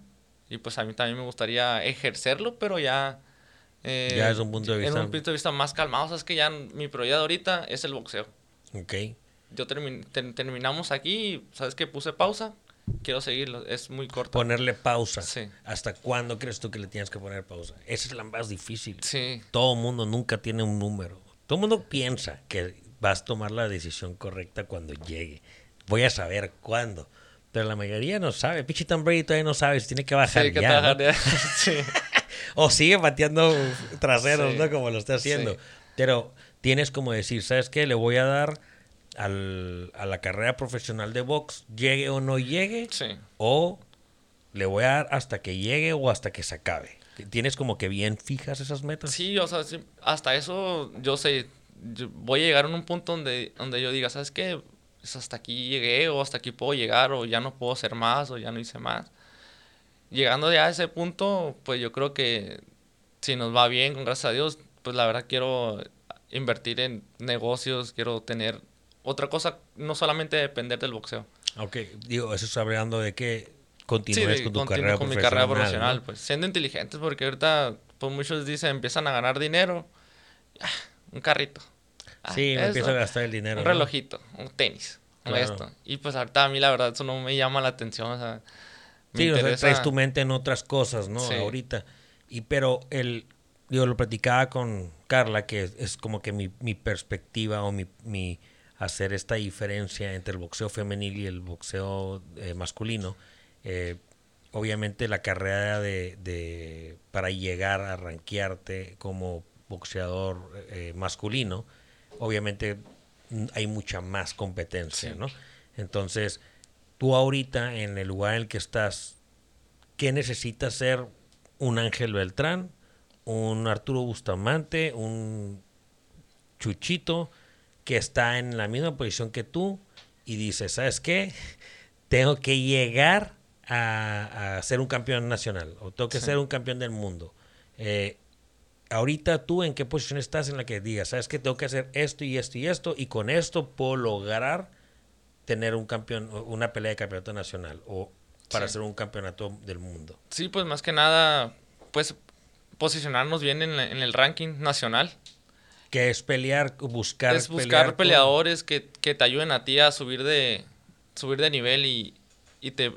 y pues a mí también me gustaría ejercerlo, pero ya... Eh, ya es un punto de vista. En un punto de vista más calmado. O sea, es que ya mi prioridad ahorita es el boxeo. Ok. Yo terminamos aquí, ¿sabes que Puse pausa. Quiero seguirlo, es muy corto. Ponerle pausa. Sí. ¿Hasta cuándo crees tú que le tienes que poner pausa? Esa es la más difícil. Sí. Todo mundo nunca tiene un número. Todo mundo piensa que vas a tomar la decisión correcta cuando llegue. Voy a saber cuándo. Pero la mayoría no sabe. Pichi Brady todavía no sabe si tiene que bajar sí, ya. *laughs* sí. *laughs* o sigue pateando traseros, ¿no? Como lo está haciendo. Pero tienes como decir, ¿sabes qué? Le voy a dar al, a la carrera profesional de box, llegue o no llegue. O le voy a dar hasta que llegue o hasta que se acabe. ¿Tienes como que bien fijas esas metas? Sí, o sea, hasta eso yo sé, voy a llegar a un punto donde, donde yo diga, ¿sabes qué? Pues hasta aquí llegué o hasta aquí puedo llegar o ya no puedo hacer más o ya no hice más. Llegando ya a ese punto, pues yo creo que si nos va bien, con gracias a Dios, pues la verdad quiero invertir en negocios, quiero tener otra cosa, no solamente depender del boxeo. Ok, digo, eso está hablando de que continúes con tu carrera con mi carrera profesional, pues siendo inteligentes, porque ahorita, pues muchos dicen, empiezan a ganar dinero, un carrito. Ah, sí, me empiezo a gastar el dinero. Un relojito, un tenis, esto. Y pues ahorita a mí la verdad eso no me llama la atención, o sea, sí, o sea, traes tu mente en otras cosas, ¿no? Ahorita. Y pero el, digo, lo platicaba con Carla, que es, como que mi, mi perspectiva o mi, mi, hacer esta diferencia entre el boxeo femenil y el boxeo eh, masculino. Eh, obviamente la carrera de, de, para llegar a ranquearte como boxeador eh, masculino, obviamente hay mucha más competencia, ¿no? Entonces, tú ahorita en el lugar en el que estás, ¿qué necesitas ser un Ángel Beltrán, un Arturo Bustamante, un Chuchito que está en la misma posición que tú y dice, ¿sabes qué? Tengo que llegar a, ser un campeón nacional o tengo que ser un campeón del mundo. Eh, ahorita tú en qué posición estás en la que digas, sabes que tengo que hacer esto y esto y esto y con esto puedo lograr tener un campeón, una pelea de campeonato nacional o para ser un campeonato del mundo. Sí, pues más que nada, pues posicionarnos bien en, el ranking nacional. Que es pelear, buscar. Es buscar peleadores que, te ayuden a ti a subir de, subir de nivel y, y te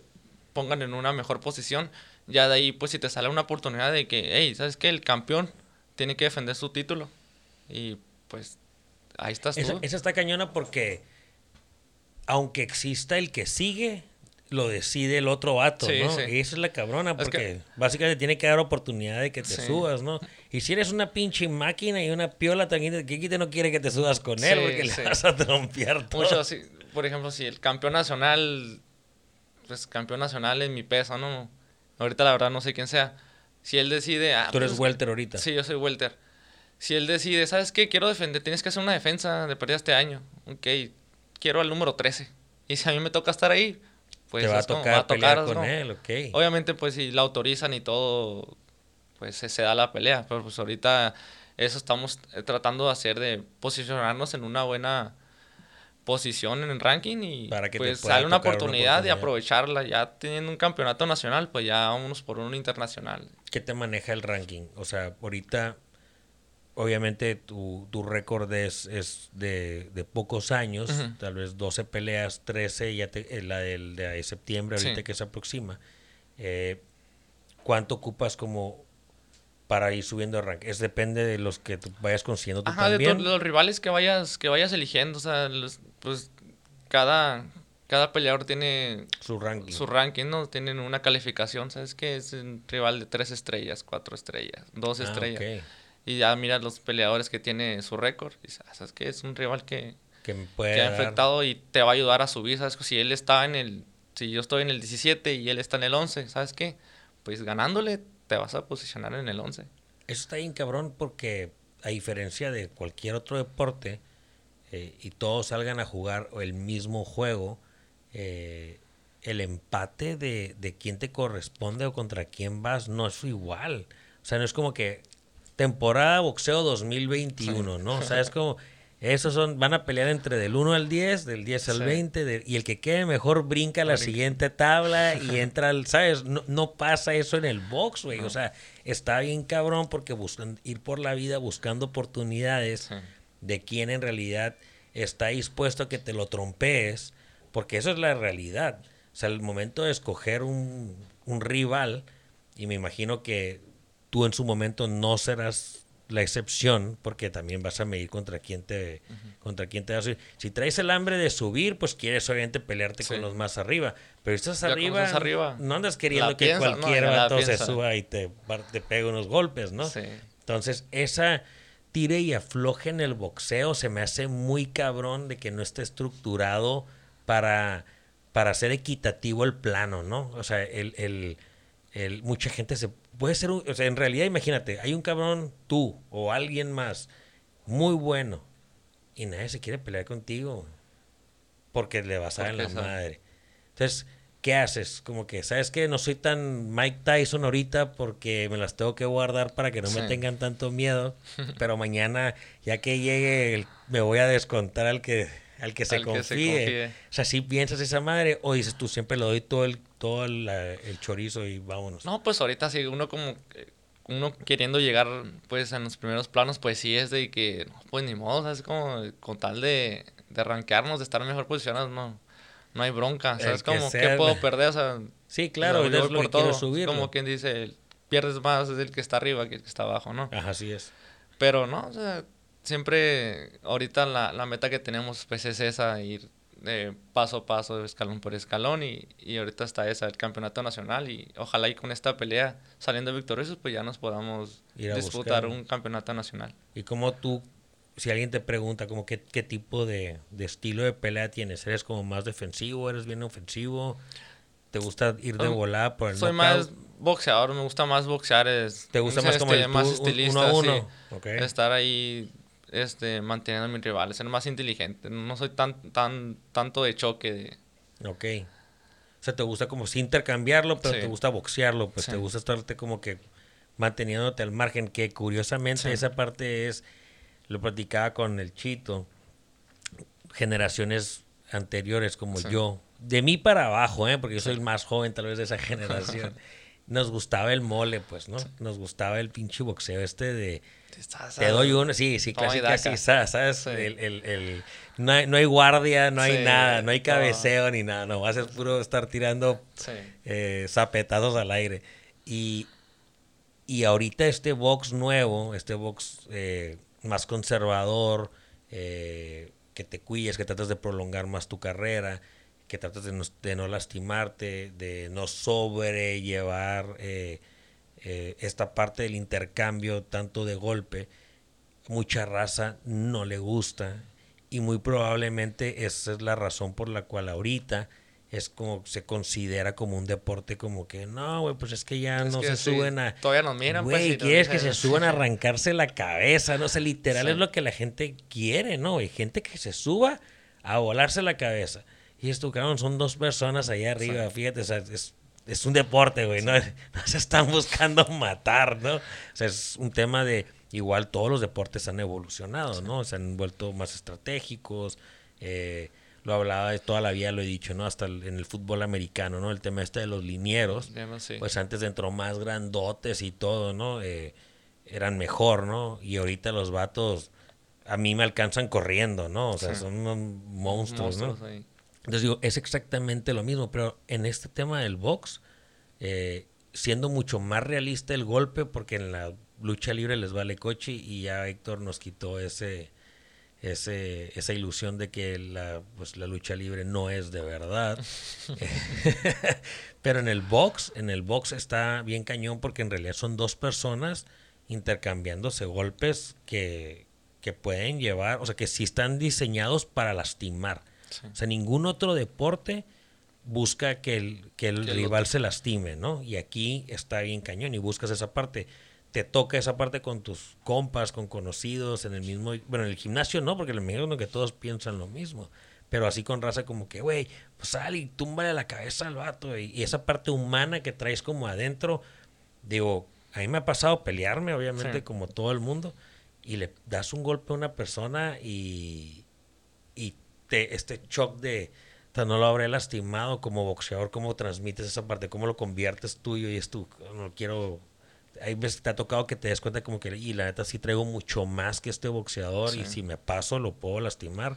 pongan en una mejor posición. Ya de ahí, pues si te sale una oportunidad de que, hey, ¿sabes qué? El campeón tiene que defender su título. Y pues ahí estás tú. Esa, está cañona porque aunque exista el que sigue, lo decide el otro vato, Sí, ¿no? sí. Y esa es la cabrona, Es porque que- básicamente tiene que dar oportunidad de que te Sí. subas, ¿no? Y si eres una pinche máquina y una piola, también Kikite no quiere que te subas con él, porque le vas a trompear todo. Mucho, sí, por ejemplo, si el campeón nacional, pues campeón nacional en mi peso, ¿no? Ahorita la verdad no sé quién sea. Si él decide... Ah, Tú eres pues, welter ahorita. Sí, yo soy welter. Si él decide, ¿sabes qué? Quiero defender, tienes que hacer una defensa de pérdida este año. Ok, quiero al número 13. Y si a mí me toca estar ahí, pues te va a es como, tocar pelear ¿no? con él, ok. Obviamente, pues si la autorizan y todo, pues se, se da la pelea. Pero pues ahorita eso estamos tratando de hacer, de posicionarnos en una buena posición en el ranking y Para que te pues sale una tocar una oportunidad, de oportunidad. aprovecharla. Ya teniendo un campeonato nacional, pues ya vámonos por uno internacional. ¿Qué te maneja el ranking? O sea, ahorita, obviamente tu, tu récord es, es de, de pocos años, tal vez 12 peleas, 13, ya te- eh, la del de septiembre, ahorita Sí. que se aproxima. Eh, ¿Cuánto ocupas como para ir subiendo el ranking? Es depende de los que tú vayas consiguiendo tú Ajá, de también. to- los rivales que vayas, que vayas eligiendo, o sea, los- pues cada, cada peleador tiene su ranking. su ranking, ¿no? Tienen una calificación, ¿sabes qué? Es un rival de tres estrellas, cuatro estrellas, dos Ah, estrellas. ok. Y ya miras los peleadores que tiene su récord. Y "Ah, ¿sabes qué? Es un rival que, Que me puede que ha afectado y te va a ayudar a subir, ¿sabes? Si él está en el... Si yo estoy en el 17 y él está en el 11, ¿sabes qué? Pues ganándole te vas a posicionar en el 11. Eso está bien cabrón porque a diferencia de cualquier otro deporte eh, y todos salgan a jugar el mismo juego, eh, el empate de, de quién te corresponde o contra quién vas no es igual. O sea, no es como que temporada boxeo 2021, ¿no? O sea, es como... Esos son, van a pelear entre del 1 al 10, del 10 al Sí. 20, de- y el que quede mejor brinca a la siguiente tabla y *laughs* entra al, ¿sabes? No, no pasa eso en el box, güey. O sea, está bien cabrón porque buscan ir por la vida buscando oportunidades Sí. de quién en realidad está dispuesto a que te lo trompees, porque eso es la realidad. O sea, el momento de escoger un, un rival, y me imagino que tú en su momento no serás la excepción, porque también vas a medir contra quién te, contra quién te vas a subir. Si traes el hambre de subir, pues quieres obviamente pelearte con los más arriba. Pero estás Ya arriba, arriba, no andas queriendo la que piensas, ¿no? cualquier Ya la vato se suba y te, te pegue unos golpes, ¿no? Sí. Entonces, esa tire y afloje en el boxeo se me hace muy cabrón de que no esté estructurado para, para hacer equitativo el plano, ¿no? O sea, el, el, el- mucha gente se puede ser, un- o sea, en realidad imagínate, hay un cabrón, tú o alguien más, muy bueno, y nadie se quiere pelear contigo, porque le vas a dar en la sabe. madre. Entonces, ¿qué haces? Como que, ¿sabes qué? No soy tan Mike Tyson ahorita porque me las tengo que guardar para que no me Sí. tengan tanto miedo. *laughs* Pero mañana, ya que llegue, el- me voy a descontar al que, al que se, Al que confíe. se confíe. O sea, si piensas esa madre o dices tú siempre le doy todo el, todo el, el chorizo y vámonos. No, pues ahorita sí, uno como... Uno queriendo llegar, pues, en los primeros planos, pues sí es de que, no, pues ni modo, ¿sabes? Como con tal de, de arranquearnos, de estar mejor posicionados, no, no hay bronca, ¿sabes? Como, sea, ¿qué puedo ¿no? perder? O sea, Sí, claro, yo es lo que quiero subir. Como quien dice, pierdes más es el que está arriba que el que está abajo, ¿no? Ajá, así es. Pero no, o sea, siempre ahorita la, la meta que tenemos pues es esa, ir de paso a paso, escalón por escalón y, y ahorita está esa, el campeonato nacional y ojalá y con esta pelea saliendo victoriosos pues ya nos podamos Ir a disputar buscar. un campeonato nacional. Y como tú, si alguien te pregunta como qué, qué tipo de, de estilo de pelea tienes, ¿eres como más defensivo? ¿Eres bien ofensivo? ¿Te gusta ir de Um, volada por el Soy knockout? más boxeador, me gusta más boxear, es, ¿Te gusta más como este, el más tú- un- estilista, uno a sí. estar ahí este manteniendo a mis rivales, ser más inteligente, no soy tan tan tanto de choque de Ok. O sea, te gusta como sí intercambiarlo, pero Sí. te gusta boxearlo, pues te gusta estarte como que manteniéndote al margen, que curiosamente Sí. esa parte es, lo platicaba con el Chito, generaciones anteriores como yo, de mí para abajo, ¿eh? porque yo soy el más joven tal vez de esa generación, *laughs* nos gustaba el mole, pues, ¿no? Nos gustaba el pinche boxeo este de... Te doy uno, sí, sí, casi, casi, ¿sabes? Sí. El, el, el- no, hay, no hay guardia, no hay nada, no hay no. cabeceo ni nada, no, vas a puro estar tirando Sí. eh, zapetazos al aire. Y, y ahorita este box nuevo, este box eh, más conservador, eh, que te cuides, que tratas de prolongar más tu carrera, que tratas de no, de no lastimarte, de no sobrellevar eh, eh, esta parte del intercambio tanto de golpe, mucha raza no le gusta y muy probablemente esa es la razón por la cual ahorita es como se considera como un deporte como que no, güey, pues es que ya no se suben a todavía nos miran, pues, güey, quieres que se suban a arrancarse la cabeza, no sé, literal es lo que la gente quiere, ¿no? Hay gente que se suba a volarse la cabeza. Y esto, cabrón, son dos personas allá arriba, fíjate, o sea, es, es un deporte, güey, no, *laughs* no se están buscando matar, ¿no? O sea, es un tema de igual todos los deportes han evolucionado, ¿no? Se han vuelto más estratégicos, eh, lo hablaba de toda la vida, lo he dicho, ¿no? Hasta en el fútbol americano, ¿no? El tema este de los linieros, pues antes entró más grandotes y todo, ¿no? Eh, eran mejor, ¿no? Y ahorita los vatos a mí me alcanzan corriendo, ¿no? O sea, son unos monstruos, ¿no? Entonces digo, es exactamente lo mismo, pero en este tema del box, eh, siendo mucho más realista el golpe, porque en la lucha libre les vale coche y ya Héctor nos quitó ese ese, esa ilusión de que la, pues, la lucha libre no es de verdad. *laughs* *laughs* Pero en el box, en el box está bien cañón porque en realidad son dos personas intercambiándose golpes que, que pueden llevar, o sea, que sí están diseñados para lastimar. O sea, ningún otro deporte busca que el, que el rival se lastime, ¿no? Y aquí está bien cañón y buscas esa parte. Te toca esa parte con tus compas, con conocidos, en el mismo, bueno, en el gimnasio no, porque me imagino que todos piensan lo mismo, pero así con raza como que, güey, pues sal y túmbale la cabeza al vato, y, esa parte humana que traes como adentro, digo, a mí me ha pasado pelearme, obviamente, como todo el mundo, y le das un golpe a una persona y, y te, este shock de, no lo habré lastimado como boxeador, cómo transmites esa parte, cómo lo conviertes tuyo y es tú, no quiero hay veces te ha tocado que te des cuenta como que, y la neta sí traigo mucho más que este boxeador y si me paso lo puedo lastimar.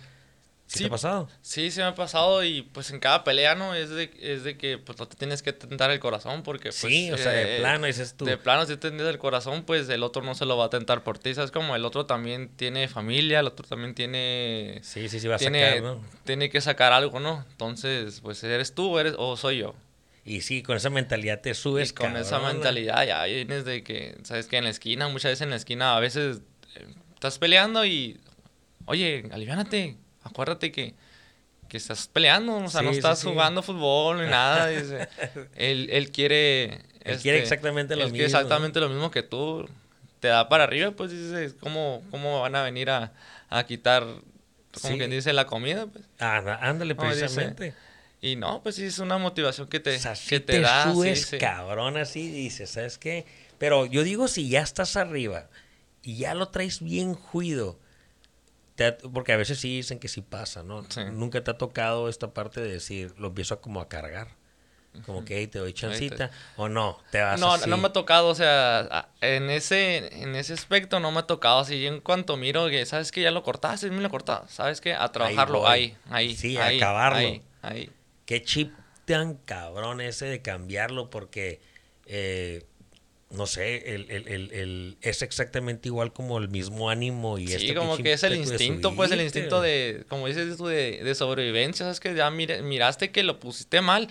¿Sí, te ha pasado? Sí, sí me ha pasado y pues en cada pelea, ¿no? Es de, es de que pues no te tienes que tentar el corazón porque pues... Sí, o sea, de eh, plano dices tú. De plano si te tentas el corazón, pues el otro no se lo va a tentar por ti. ¿Sabes? Como el otro también tiene familia, el otro también tiene... Sí, sí, sí va a sacar, ¿no? Tiene que sacar algo, ¿no? Entonces, pues eres tú eres, o soy yo. Y sí, con esa mentalidad te subes. Y con esa mentalidad ya vienes de que, sabes que en la esquina, muchas veces en la esquina, a veces eh, estás peleando y, oye, aliviánate, acuérdate que, que estás peleando, o sea, no estás jugando fútbol ni nada. *laughs* Dice. él, él quiere... Él quiere este, exactamente lo él mismo. Quiere exactamente lo mismo que tú. Te da para arriba, pues dices, ¿cómo, cómo van a venir a, a quitar, como quien dice, la comida? Pues? Ah, ándale, precisamente. Y no, pues sí es una motivación que te, que te, da. Subes, cabrón, así dices, ¿sabes qué? Pero yo digo, si ya estás arriba y ya lo traes bien juido, porque a veces sí dicen que sí pasa, ¿no? Nunca te ha tocado esta parte de decir, lo empiezo a como a cargar. Como que te doy chancita o no, te vas No, no me ha tocado, o sea, en ese en ese aspecto no me ha tocado así en cuanto miro que sabes que ya lo cortaste, me lo cortaste, sabes que a trabajarlo ahí, ahí, sí, a acabarlo. Ahí, ahí. Qué chip tan cabrón ese de cambiarlo porque, eh, no sé, el, el, el, es exactamente igual como el mismo ánimo y Sí, este como que es el instinto, pues el instinto de, como dices tú, de, de sobrevivencia, sabes que ya miraste que lo pusiste mal,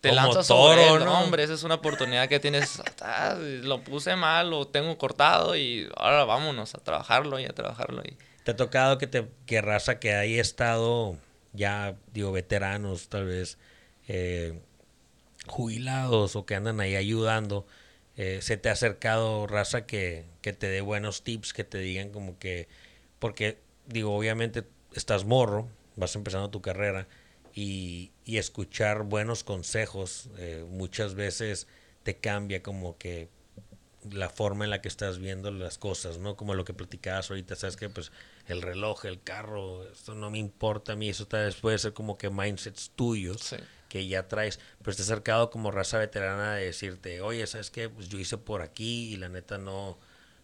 te lanzas sobre él, ¿no? hombre, esa es una oportunidad que tienes, *laughs* ah, lo puse mal, lo tengo cortado y ahora vámonos a trabajarlo y a trabajarlo. Y... ¿Te ha tocado que te que raza que haya estado ya, digo, veteranos, tal vez eh, jubilados o que andan ahí ayudando, eh, se te ha acercado raza que, que te dé buenos tips, que te digan como que, porque digo, obviamente estás morro, vas empezando tu carrera y, y escuchar buenos consejos eh, muchas veces te cambia como que la forma en la que estás viendo las cosas, ¿no? Como lo que platicabas ahorita, sabes que pues el reloj, el carro, esto no me importa a mí, eso tal vez puede ser como que mindsets tuyos que ya traes, pero estás acercado como raza veterana de decirte, oye, ¿sabes qué? Pues yo hice por aquí y la neta no,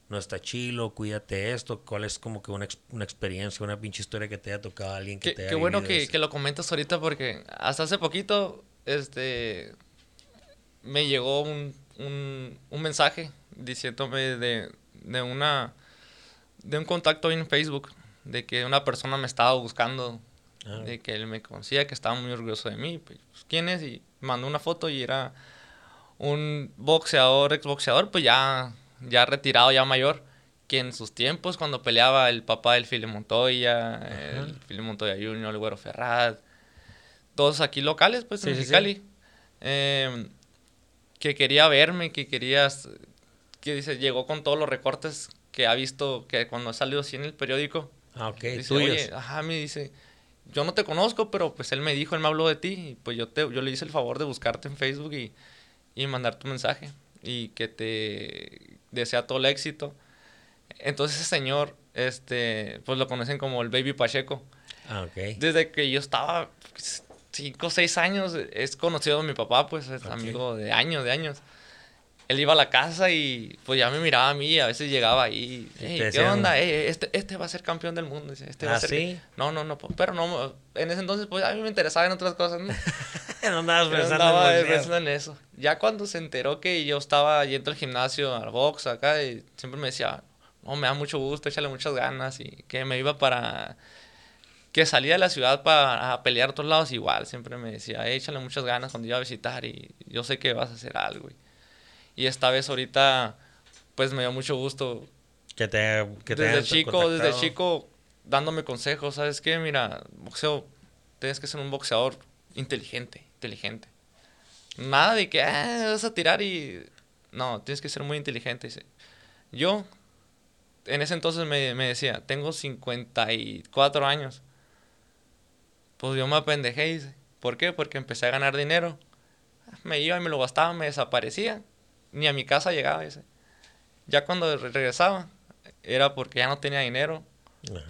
no está chilo, cuídate esto, cuál es como que una, una experiencia, una pinche historia que te haya tocado a alguien que te haya Qué bueno que, que, lo comentas ahorita porque hasta hace poquito, este, me llegó un, un, un mensaje diciéndome de, de una de un contacto en Facebook de que una persona me estaba buscando Ah. De que él me conocía, que estaba muy orgulloso de mí. Pues, ¿quién es? Y mandó una foto y era un boxeador, exboxeador, pues ya, ya retirado, ya mayor, que en sus tiempos, cuando peleaba el papá del Fili Montoya, el Fili Montoya Junior, el Güero Ferraz, todos aquí locales, pues en Mexicali, em, que quería verme, que querías, que dice, llegó con todos los recortes que ha visto, que cuando ha salido así en el periódico. Ah, ok, dice, Oye, ajá, me dice, yo no te conozco, pero pues él me dijo, él me habló de ti, y pues yo, te, yo le hice el favor de buscarte en Facebook y, y mandar tu mensaje y que te desea todo el éxito. Entonces ese señor, este, pues lo conocen como el Baby Pacheco. Ah, ok. Desde que yo estaba cinco o seis años, es conocido de mi papá, pues es amigo de años, de años él iba a la casa y pues ya me miraba a mí, a veces llegaba ahí, ¿qué onda? este, este va a ser campeón del mundo. Este va a ¿Ah, ser... sí? No, no, no, pero no, en ese entonces pues a mí me interesaba en otras cosas, ¿no? *laughs* no andabas pensando, andaba pensando en eso. Ya cuando se enteró que yo estaba yendo al gimnasio, al box acá, y siempre me decía, no, me da mucho gusto, échale muchas ganas y que me iba para... Que salía de la ciudad para pelear a todos lados igual, siempre me decía, échale muchas ganas cuando iba a visitar y yo sé que vas a hacer algo. Y, y esta vez ahorita, pues me dio mucho gusto. Que te, que te desde chico, desde chico, dándome consejos, ¿sabes qué? Mira, boxeo, tienes que ser un boxeador inteligente, inteligente. Nada de que ah, vas a tirar y... No, tienes que ser muy inteligente. Yo, en ese entonces me, me decía, tengo 54 años. Pues yo me apendejé, dice. ¿Por qué? Porque empecé a ganar dinero. Me iba y me lo gastaba, me desaparecía ni a mi casa llegaba ese. Ya cuando regresaba, era porque ya no tenía dinero,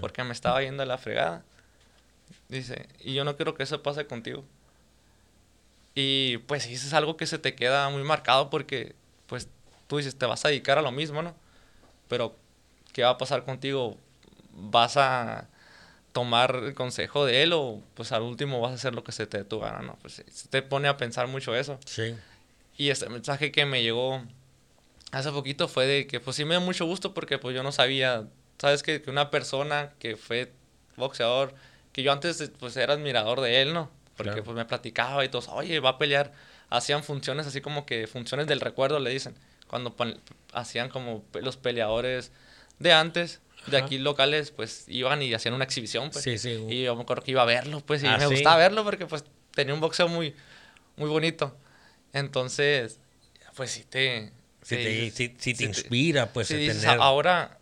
porque me estaba yendo a la fregada. Dice, y yo no quiero que eso pase contigo. Y pues eso es algo que se te queda muy marcado porque, pues, tú dices, te vas a dedicar a lo mismo, ¿no? Pero, ¿qué va a pasar contigo? ¿Vas a tomar el consejo de él o, pues, al último vas a hacer lo que se te dé tu gana, ¿no? Pues, se te pone a pensar mucho eso. Sí. Y este mensaje que me llegó hace poquito fue de que pues sí me dio mucho gusto porque pues yo no sabía, sabes que, que una persona que fue boxeador, que yo antes pues era admirador de él, ¿no? Porque pues me platicaba y todos, oye, va a pelear. Hacían funciones así como que funciones del recuerdo, le dicen. Cuando hacían como los peleadores de antes, de aquí locales, pues iban y hacían una exhibición, pues. Sí, sí. Y yo me acuerdo que iba a verlo, pues, y Ah, me ¿sí? gustaba verlo porque pues tenía un boxeo muy, muy bonito. Entonces, pues sí te... Si te, inspira, pues, dices, ahora,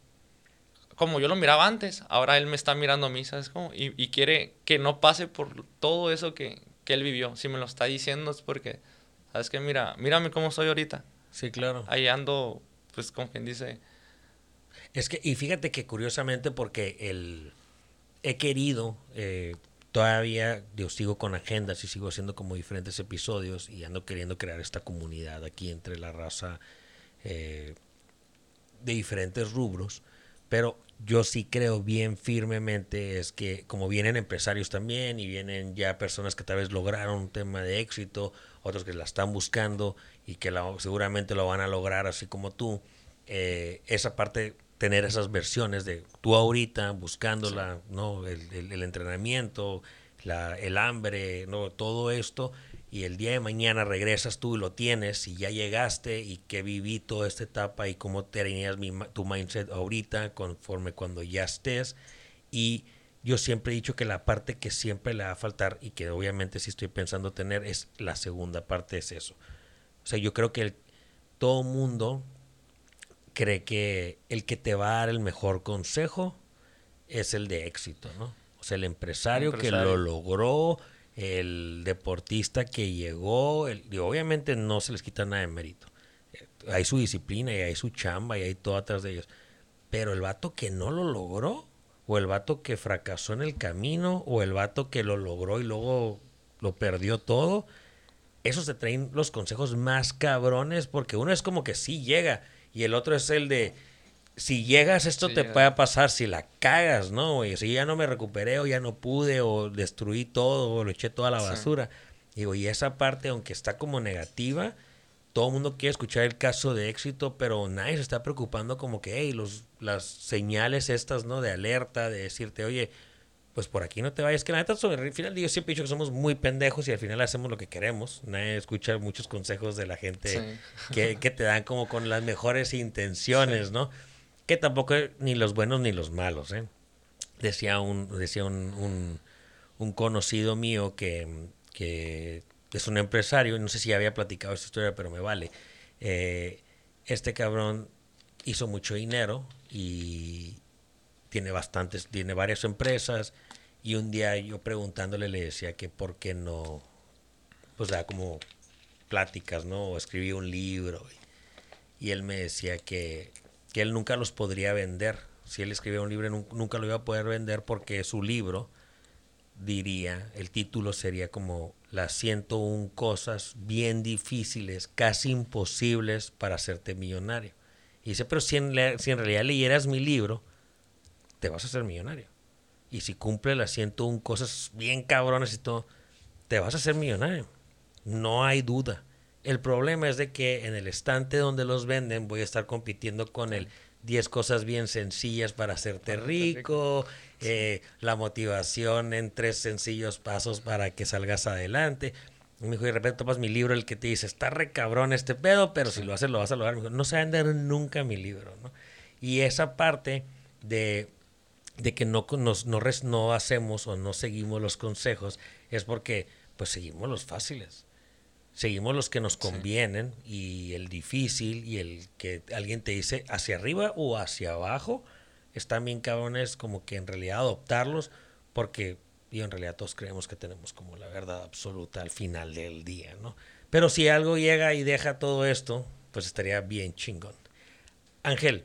como yo lo miraba antes, ahora él me está mirando a mí, ¿sabes cómo? Y, y quiere que no pase por todo eso que, que él vivió. Si me lo está diciendo es porque, ¿sabes qué? Mira, mírame cómo soy ahorita. Sí, claro. Ahí ando, pues como quien dice, Es que, y fíjate que curiosamente, porque el he querido, eh, todavía yo sigo con agendas y sigo haciendo como diferentes episodios y ando queriendo crear esta comunidad aquí entre la raza eh, de diferentes rubros, pero yo sí creo bien firmemente es que como vienen empresarios también y vienen ya personas que tal vez lograron un tema de éxito, otros que la están buscando y que seguramente lo van a lograr así como tú, eh, esa parte tener esas versiones de tú ahorita buscándola, ¿no? El, el- el entrenamiento, la, el hambre, ¿no? Todo esto y el día de mañana regresas tú y lo tienes y ya llegaste y que viví toda esta etapa y cómo tenías mi tu mindset ahorita conforme cuando ya estés y yo siempre he dicho que la parte que siempre le va a faltar y que obviamente sí estoy pensando tener es la segunda parte es eso. O sea, yo creo que el- todo mundo cree que el que te va a dar el mejor consejo es el de éxito, ¿no? O sea, el empresario, que Empresario. lo logró, el deportista que llegó, el- y obviamente no se les quita nada de mérito. Eh, Hay su disciplina y hay su chamba y hay todo atrás de ellos. Pero el vato que no lo logró, o el vato que fracasó en el camino, o el vato que lo logró y luego lo perdió todo, esos te traen los consejos más cabrones porque uno es como que sí llega y el otro es el de si llegas esto Sí te puede pasar si la cagas, ¿no? güey? si ya no me recuperé o ya no pude o destruí todo o lo eché toda la Sí. basura. Digo, y esa parte aunque está como negativa, todo el mundo quiere escuchar el caso de éxito, pero nadie se está preocupando como que, hey, los, las señales estas, ¿no? De alerta, de decirte, oye, pues por aquí no te vayas. Que la neta, sobre el final, yo siempre he dicho que somos muy pendejos y al final hacemos lo que queremos. Nadie escucha muchos consejos de la gente que, que, te dan como con las mejores intenciones, ¿no? Que tampoco ni los buenos ni los malos, ¿eh? Decía un, decía un, un, conocido mío que, que, es un empresario, no sé si había platicado esta historia, pero me vale. Eh, este cabrón hizo mucho dinero y tiene bastantes, tiene varias empresas y un día yo preguntándole le decía que por qué no, pues da como pláticas, ¿no? O escribía un libro. Y, él me decía que, que, él nunca los podría vender. Si él escribía un libro, nunca lo iba a poder vender porque su libro diría, el título sería como las 101 cosas bien difíciles, casi imposibles para hacerte millonario. Y dice, pero si en, si en realidad leyeras mi libro, te vas a hacer millonario. Y si cumple las 101 cosas bien cabrones y todo, te vas a hacer millonario. No hay duda. El problema es de que en el estante donde los venden voy a estar compitiendo con el 10 cosas bien sencillas para hacerte rico, eh, la motivación en tres sencillos pasos para que salgas adelante. Y me dijo, y de repente tomas mi libro, el que te dice, está re cabrón este pedo, pero si lo haces lo vas a lograr. Me dijo, no se va a vender nunca mi libro, ¿no? Y esa parte de de que no, nos, no, no hacemos o no seguimos los consejos es porque pues seguimos los fáciles. Seguimos los que nos convienen y el difícil y el que alguien te dice hacia arriba o hacia abajo, están bien cabrones como que en realidad adoptarlos porque y en realidad todos creemos que tenemos como la verdad absoluta al final del día, ¿no? Pero si algo llega y deja todo esto, pues estaría bien chingón. Ángel,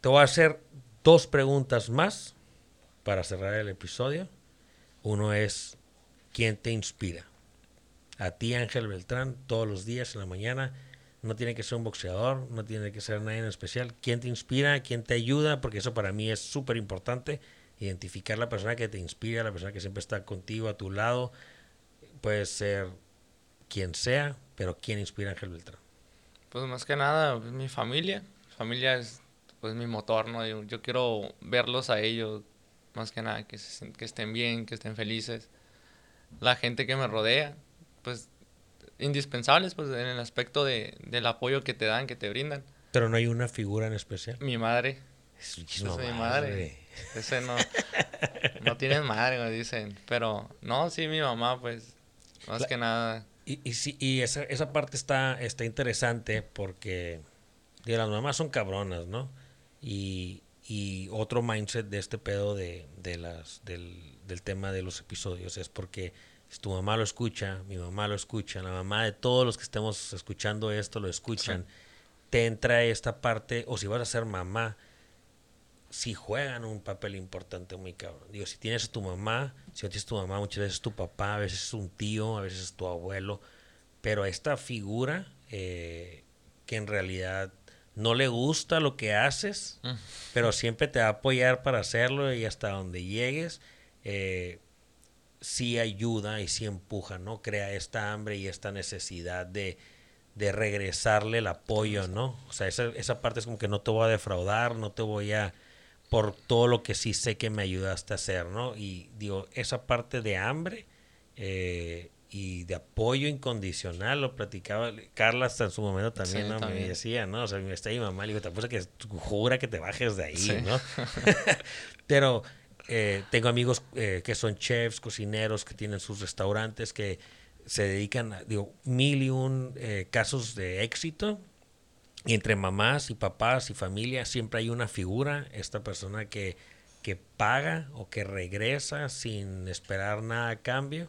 te voy a hacer dos preguntas más para cerrar el episodio. Uno es, ¿quién te inspira? A ti, Ángel Beltrán, todos los días en la mañana. No tiene que ser un boxeador, no tiene que ser nadie en especial. ¿Quién te inspira? ¿Quién te ayuda? Porque eso para mí es súper importante. Identificar la persona que te inspira, la persona que siempre está contigo, a tu lado. Puede ser quien sea, pero ¿quién inspira a Ángel Beltrán? Pues más que nada, mi familia. Mi familia es pues mi motor, ¿no? Yo, quiero verlos a ellos, más que nada, que, que estén bien, que estén felices. La gente que me rodea, pues indispensables, pues en el aspecto de, del apoyo que te dan, que te brindan. Pero no hay una figura en especial. Mi madre. Es, mi madre. Ese no, *laughs* no tienes madre, me dicen. Pero no, sí, mi mamá, pues, más que nada. Y, y, sí, y esa, esa parte está, está interesante porque las mamás son cabronas, ¿no? Y, y otro mindset de este pedo de, de las, del, del, tema de los episodios es porque si tu mamá lo escucha, mi mamá lo escucha, la mamá de todos los que estemos escuchando esto lo escuchan, te entra esta parte, o si vas a ser mamá, si juegan un papel importante muy cabrón. Digo, si tienes a tu mamá, si no tienes tu mamá, muchas veces es tu papá, a veces es un tío, a veces es tu abuelo, pero esta figura eh, que en realidad no le gusta lo que haces, mm. pero siempre te va a apoyar para hacerlo y hasta donde llegues, eh, sí ayuda y sí empuja, ¿no? Crea esta hambre y esta necesidad de, de regresarle el apoyo, ¿no? O sea, esa, esa parte es como que no te voy a defraudar, no te voy a por todo lo que sí sé que me ayudaste a hacer, ¿no? Y digo, esa parte de hambre eh, y de apoyo incondicional, lo platicaba Carla hasta en su momento también, ¿no? Me decía, ¿no? O sea, me está mi mamá, le digo, te puse que jura que te bajes de ahí, ¿no? *laughs* Pero eh, tengo amigos eh, que son chefs, cocineros, que tienen sus restaurantes, que se dedican a, digo, mil y un eh, casos de éxito. Y entre mamás y papás y familia siempre hay una figura, esta persona que, que paga o que regresa sin esperar nada a cambio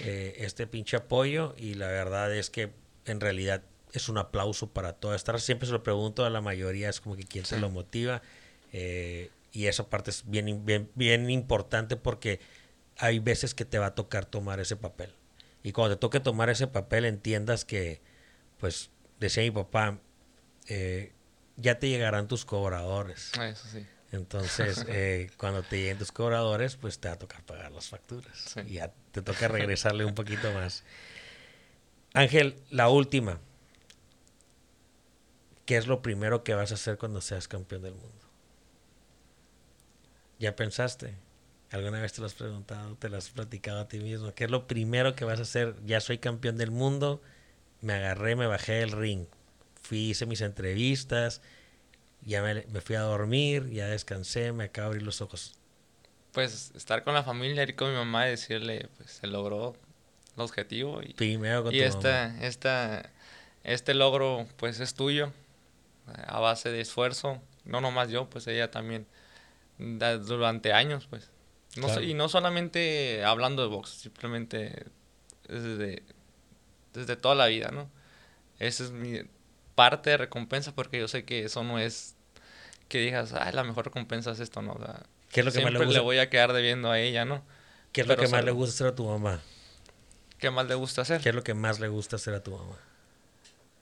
eh, este pinche apoyo y la verdad es que en realidad es un aplauso para toda esta Siempre se lo pregunto a la mayoría, es como que quién se lo motiva. Eh, y esa parte es bien, bien, bien importante porque hay veces que te va a tocar tomar ese papel. Y cuando te toque tomar ese papel, entiendas que, pues, decía mi papá, eh, ya te llegarán tus cobradores. Eso sí. Entonces, *laughs* eh, cuando te lleguen tus cobradores, pues te va a tocar pagar las facturas. Y ya te toca *laughs* regresarle un poquito más. Ángel, la última. ¿Qué es lo primero que vas a hacer cuando seas campeón del mundo? ¿Ya pensaste? ¿Alguna vez te lo has preguntado, te lo has platicado a ti mismo? ¿Qué es lo primero que vas a hacer? Ya soy campeón del mundo, me agarré, me bajé del ring, fui, hice mis entrevistas, ya me, me fui a dormir, ya descansé, me acabo de abrir los ojos. Pues estar con la familia, ir con mi mamá y decirle, pues se logró el objetivo. Y, Primero con y tu esta, mamá. esta, este logro pues es tuyo, a base de esfuerzo, no nomás yo, pues ella también, durante años pues. No so- Claro. y no solamente hablando de box, simplemente desde, desde toda la vida, ¿no? Esa es mi parte de recompensa porque yo sé que eso no es que digas, ay, la mejor recompensa es esto, ¿no? O sea, ¿Qué es lo que más siempre le gusta? voy a quedar debiendo a ella, ¿no? ¿Qué es lo pero que más le gusta hacer a tu mamá? ¿Qué más le gusta hacer? ¿Qué es lo que más le gusta hacer a tu mamá?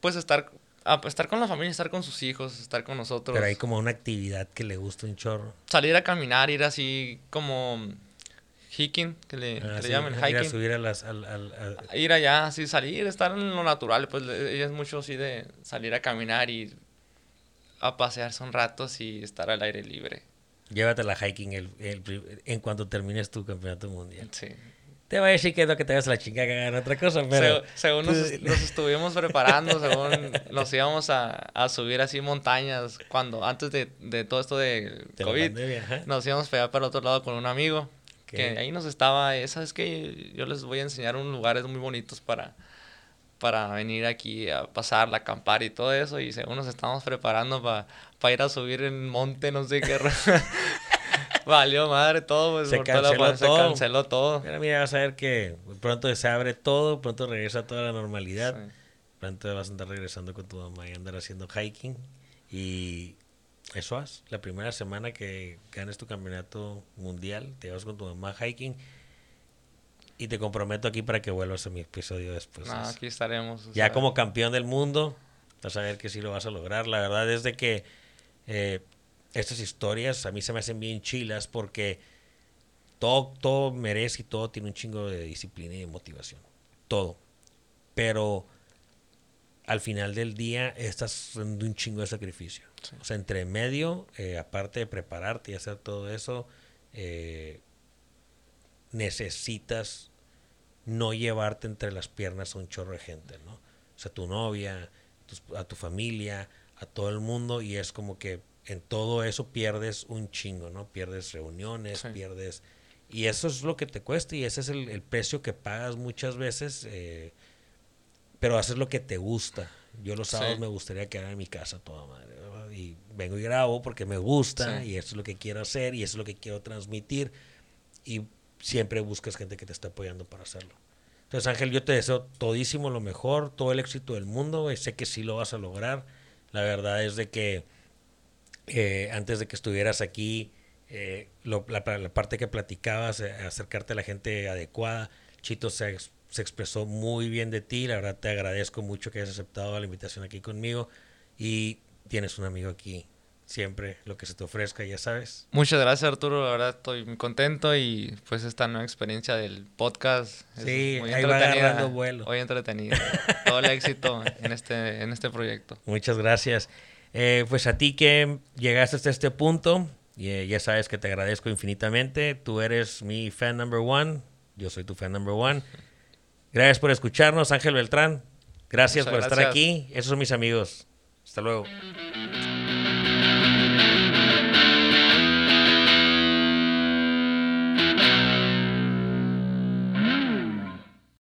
Pues estar, ah, pues estar con la familia, estar con sus hijos, estar con nosotros. Pero hay como una actividad que le gusta un chorro. Salir a caminar, ir así como hiking, que le, que Ah, le sí, llaman ir a hiking. subir a las... al- al- al- Ir allá, así salir, estar en lo natural. Pues ella es mucho así de salir a caminar y a pasearse un rato y estar al aire libre. llévatela hiking el, el en cuanto termines tu campeonato mundial. Sí. Te va a decir que es lo que te vas a la chingada hagan otra cosa, pero... Se- según nos, nos *laughs* estuvimos preparando, según nos íbamos a, a subir así montañas, cuando antes de, de todo esto de COVID, pandemia, nos íbamos para allá para el otro lado con un amigo. Que ahí nos estaba, eh, ¿sabes qué? Yo les voy a enseñar unos lugares muy bonitos para, para venir aquí a pasar, a acampar y todo eso. Y según nos estamos preparando para ir a subir en monte, no sé qué. *laughs* Valió madre todo, pues Se la canceló pan- se todo. canceló todo. Mira, mira, vas a ver que pronto se abre todo, pronto regresa toda la normalidad. Sí. Pronto vas a andar regresando con tu mamá y andar haciendo hiking. Y eso haz. La primera semana que ganes tu campeonato mundial, te vas con tu mamá hiking. Y te comprometo aquí para que vuelvas a mi episodio después. No, aquí estaremos. ya como campeón del mundo, vas a ver que sí lo vas a lograr. La verdad es de que eh, estas historias a mí se me hacen bien chilas porque todo, todo merece y todo tiene un chingo de disciplina y de motivación. Todo. Pero al final del día estás haciendo un chingo de sacrificio. Sí. O sea, entre medio, eh, aparte de prepararte y hacer todo eso, eh, necesitas no llevarte entre las piernas a un chorro de gente, ¿no? O sea, tu novia, tus- a tu familia, a todo el mundo, y es como que en todo eso pierdes un chingo, ¿no? Pierdes reuniones, Sí. pierdes... Y eso es lo que te cuesta y ese es el, el precio que pagas muchas veces, eh, pero haces lo que te gusta. Yo los Sí. sábados me gustaría quedar en mi casa toda madre, ¿verdad? Y vengo y grabo porque me gusta Sí. y eso es lo que quiero hacer y eso es lo que quiero transmitir y siempre buscas gente que te esté apoyando para hacerlo. Entonces, Ángel, yo te deseo todísimo lo mejor, todo el éxito del mundo, güey. Sé que sí lo vas a lograr. La verdad es de que eh, antes de que estuvieras aquí, eh, lo- la, la parte que platicabas, eh, acercarte a la gente adecuada, Chito se, se expresó muy bien de ti. La verdad te agradezco mucho que hayas aceptado la invitación aquí conmigo y tienes un amigo aquí. Siempre lo que se te ofrezca, ya sabes. Muchas gracias Arturo, la verdad estoy muy contento y pues esta nueva experiencia del podcast es Sí, muy ahí va agarrando vuelo. Muy entretenida. Todo el éxito en este, en este proyecto. Muchas gracias. Eh, pues a ti que llegaste hasta este punto, y, eh, ya sabes que te agradezco infinitamente. Tú eres mi fan number one. Yo soy tu fan number one. Gracias por escucharnos, Ángel Beltrán. Gracias Muchas por estar aquí. Esos son mis amigos. Hasta luego.